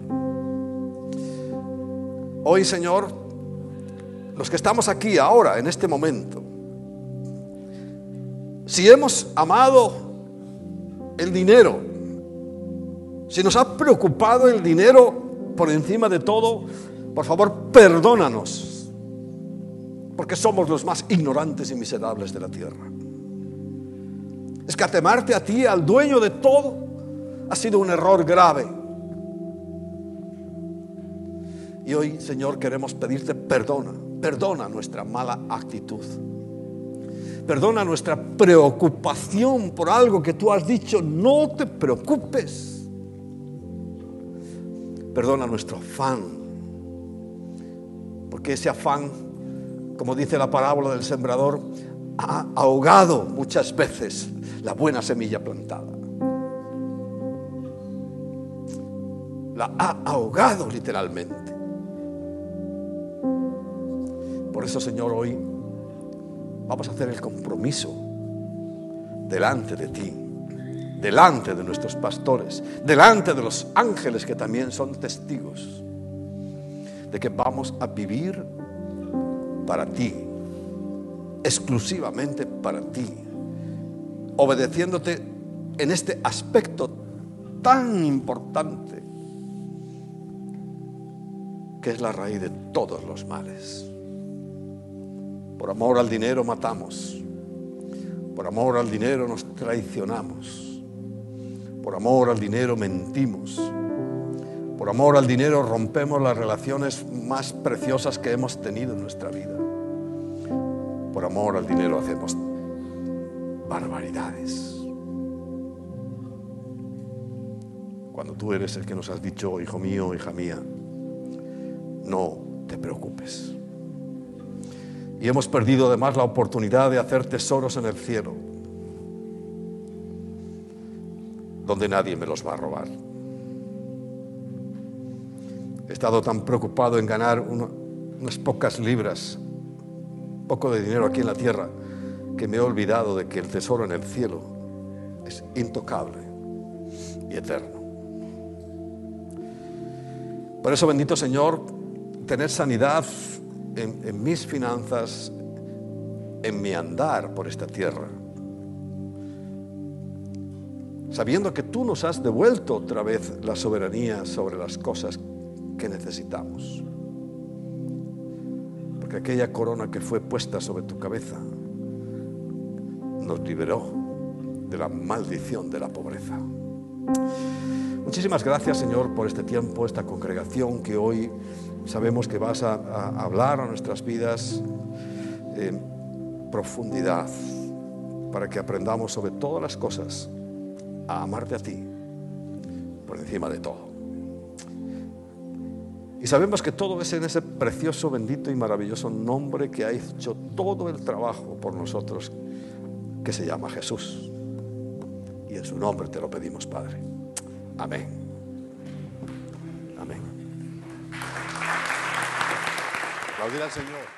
Hoy, Señor, los que estamos aquí ahora, en este momento, si hemos amado el dinero, si nos ha preocupado el dinero por encima de todo, por favor, perdónanos, porque somos los más ignorantes y miserables de la tierra. Es que atemarte a ti, al dueño de todo, ha sido un error grave. Y hoy, Señor, queremos pedirte perdona, perdona nuestra mala actitud. Perdona nuestra preocupación por algo que tú has dicho, no te preocupes. Perdona nuestro afán, porque ese afán, como dice la parábola del sembrador, ha ahogado muchas veces la buena semilla plantada. La ha ahogado literalmente. Por eso, Señor, hoy Vamos a hacer el compromiso delante de ti, delante de nuestros pastores, delante de los ángeles que también son testigos de que vamos a vivir para ti, exclusivamente para ti, obedeciéndote en este aspecto tan importante que es la raíz de todos los males. Por amor al dinero matamos. Por amor al dinero nos traicionamos. Por amor al dinero mentimos. Por amor al dinero rompemos las relaciones más preciosas que hemos tenido en nuestra vida. Por amor al dinero hacemos barbaridades. Cuando tú eres el que nos has dicho, hijo mío, hija mía, no te preocupes. Y hemos perdido además la oportunidad de hacer tesoros en el cielo, donde nadie me los va a robar. He estado tan preocupado en ganar unas pocas libras, poco de dinero aquí en la tierra, que me he olvidado de que el tesoro en el cielo es intocable y eterno. Por eso, bendito Señor, tener sanidad en, mis finanzas, en mi andar por esta tierra. Sabiendo que tú nos has devuelto otra vez la soberanía sobre las cosas que necesitamos. Porque aquella corona que fue puesta sobre tu cabeza nos liberó de la maldición de la pobreza. Muchísimas gracias Señor por este tiempo, esta congregación que hoy Sabemos que vas a, hablar a nuestras vidas en profundidad para que aprendamos sobre todas las cosas a amarte a ti por encima de todo. Y sabemos que todo es en ese precioso, bendito y maravilloso nombre que ha hecho todo el trabajo por nosotros, que se llama Jesús. Y en su nombre te lo pedimos, Padre. Amén. Amén. Aplaudir al Señor.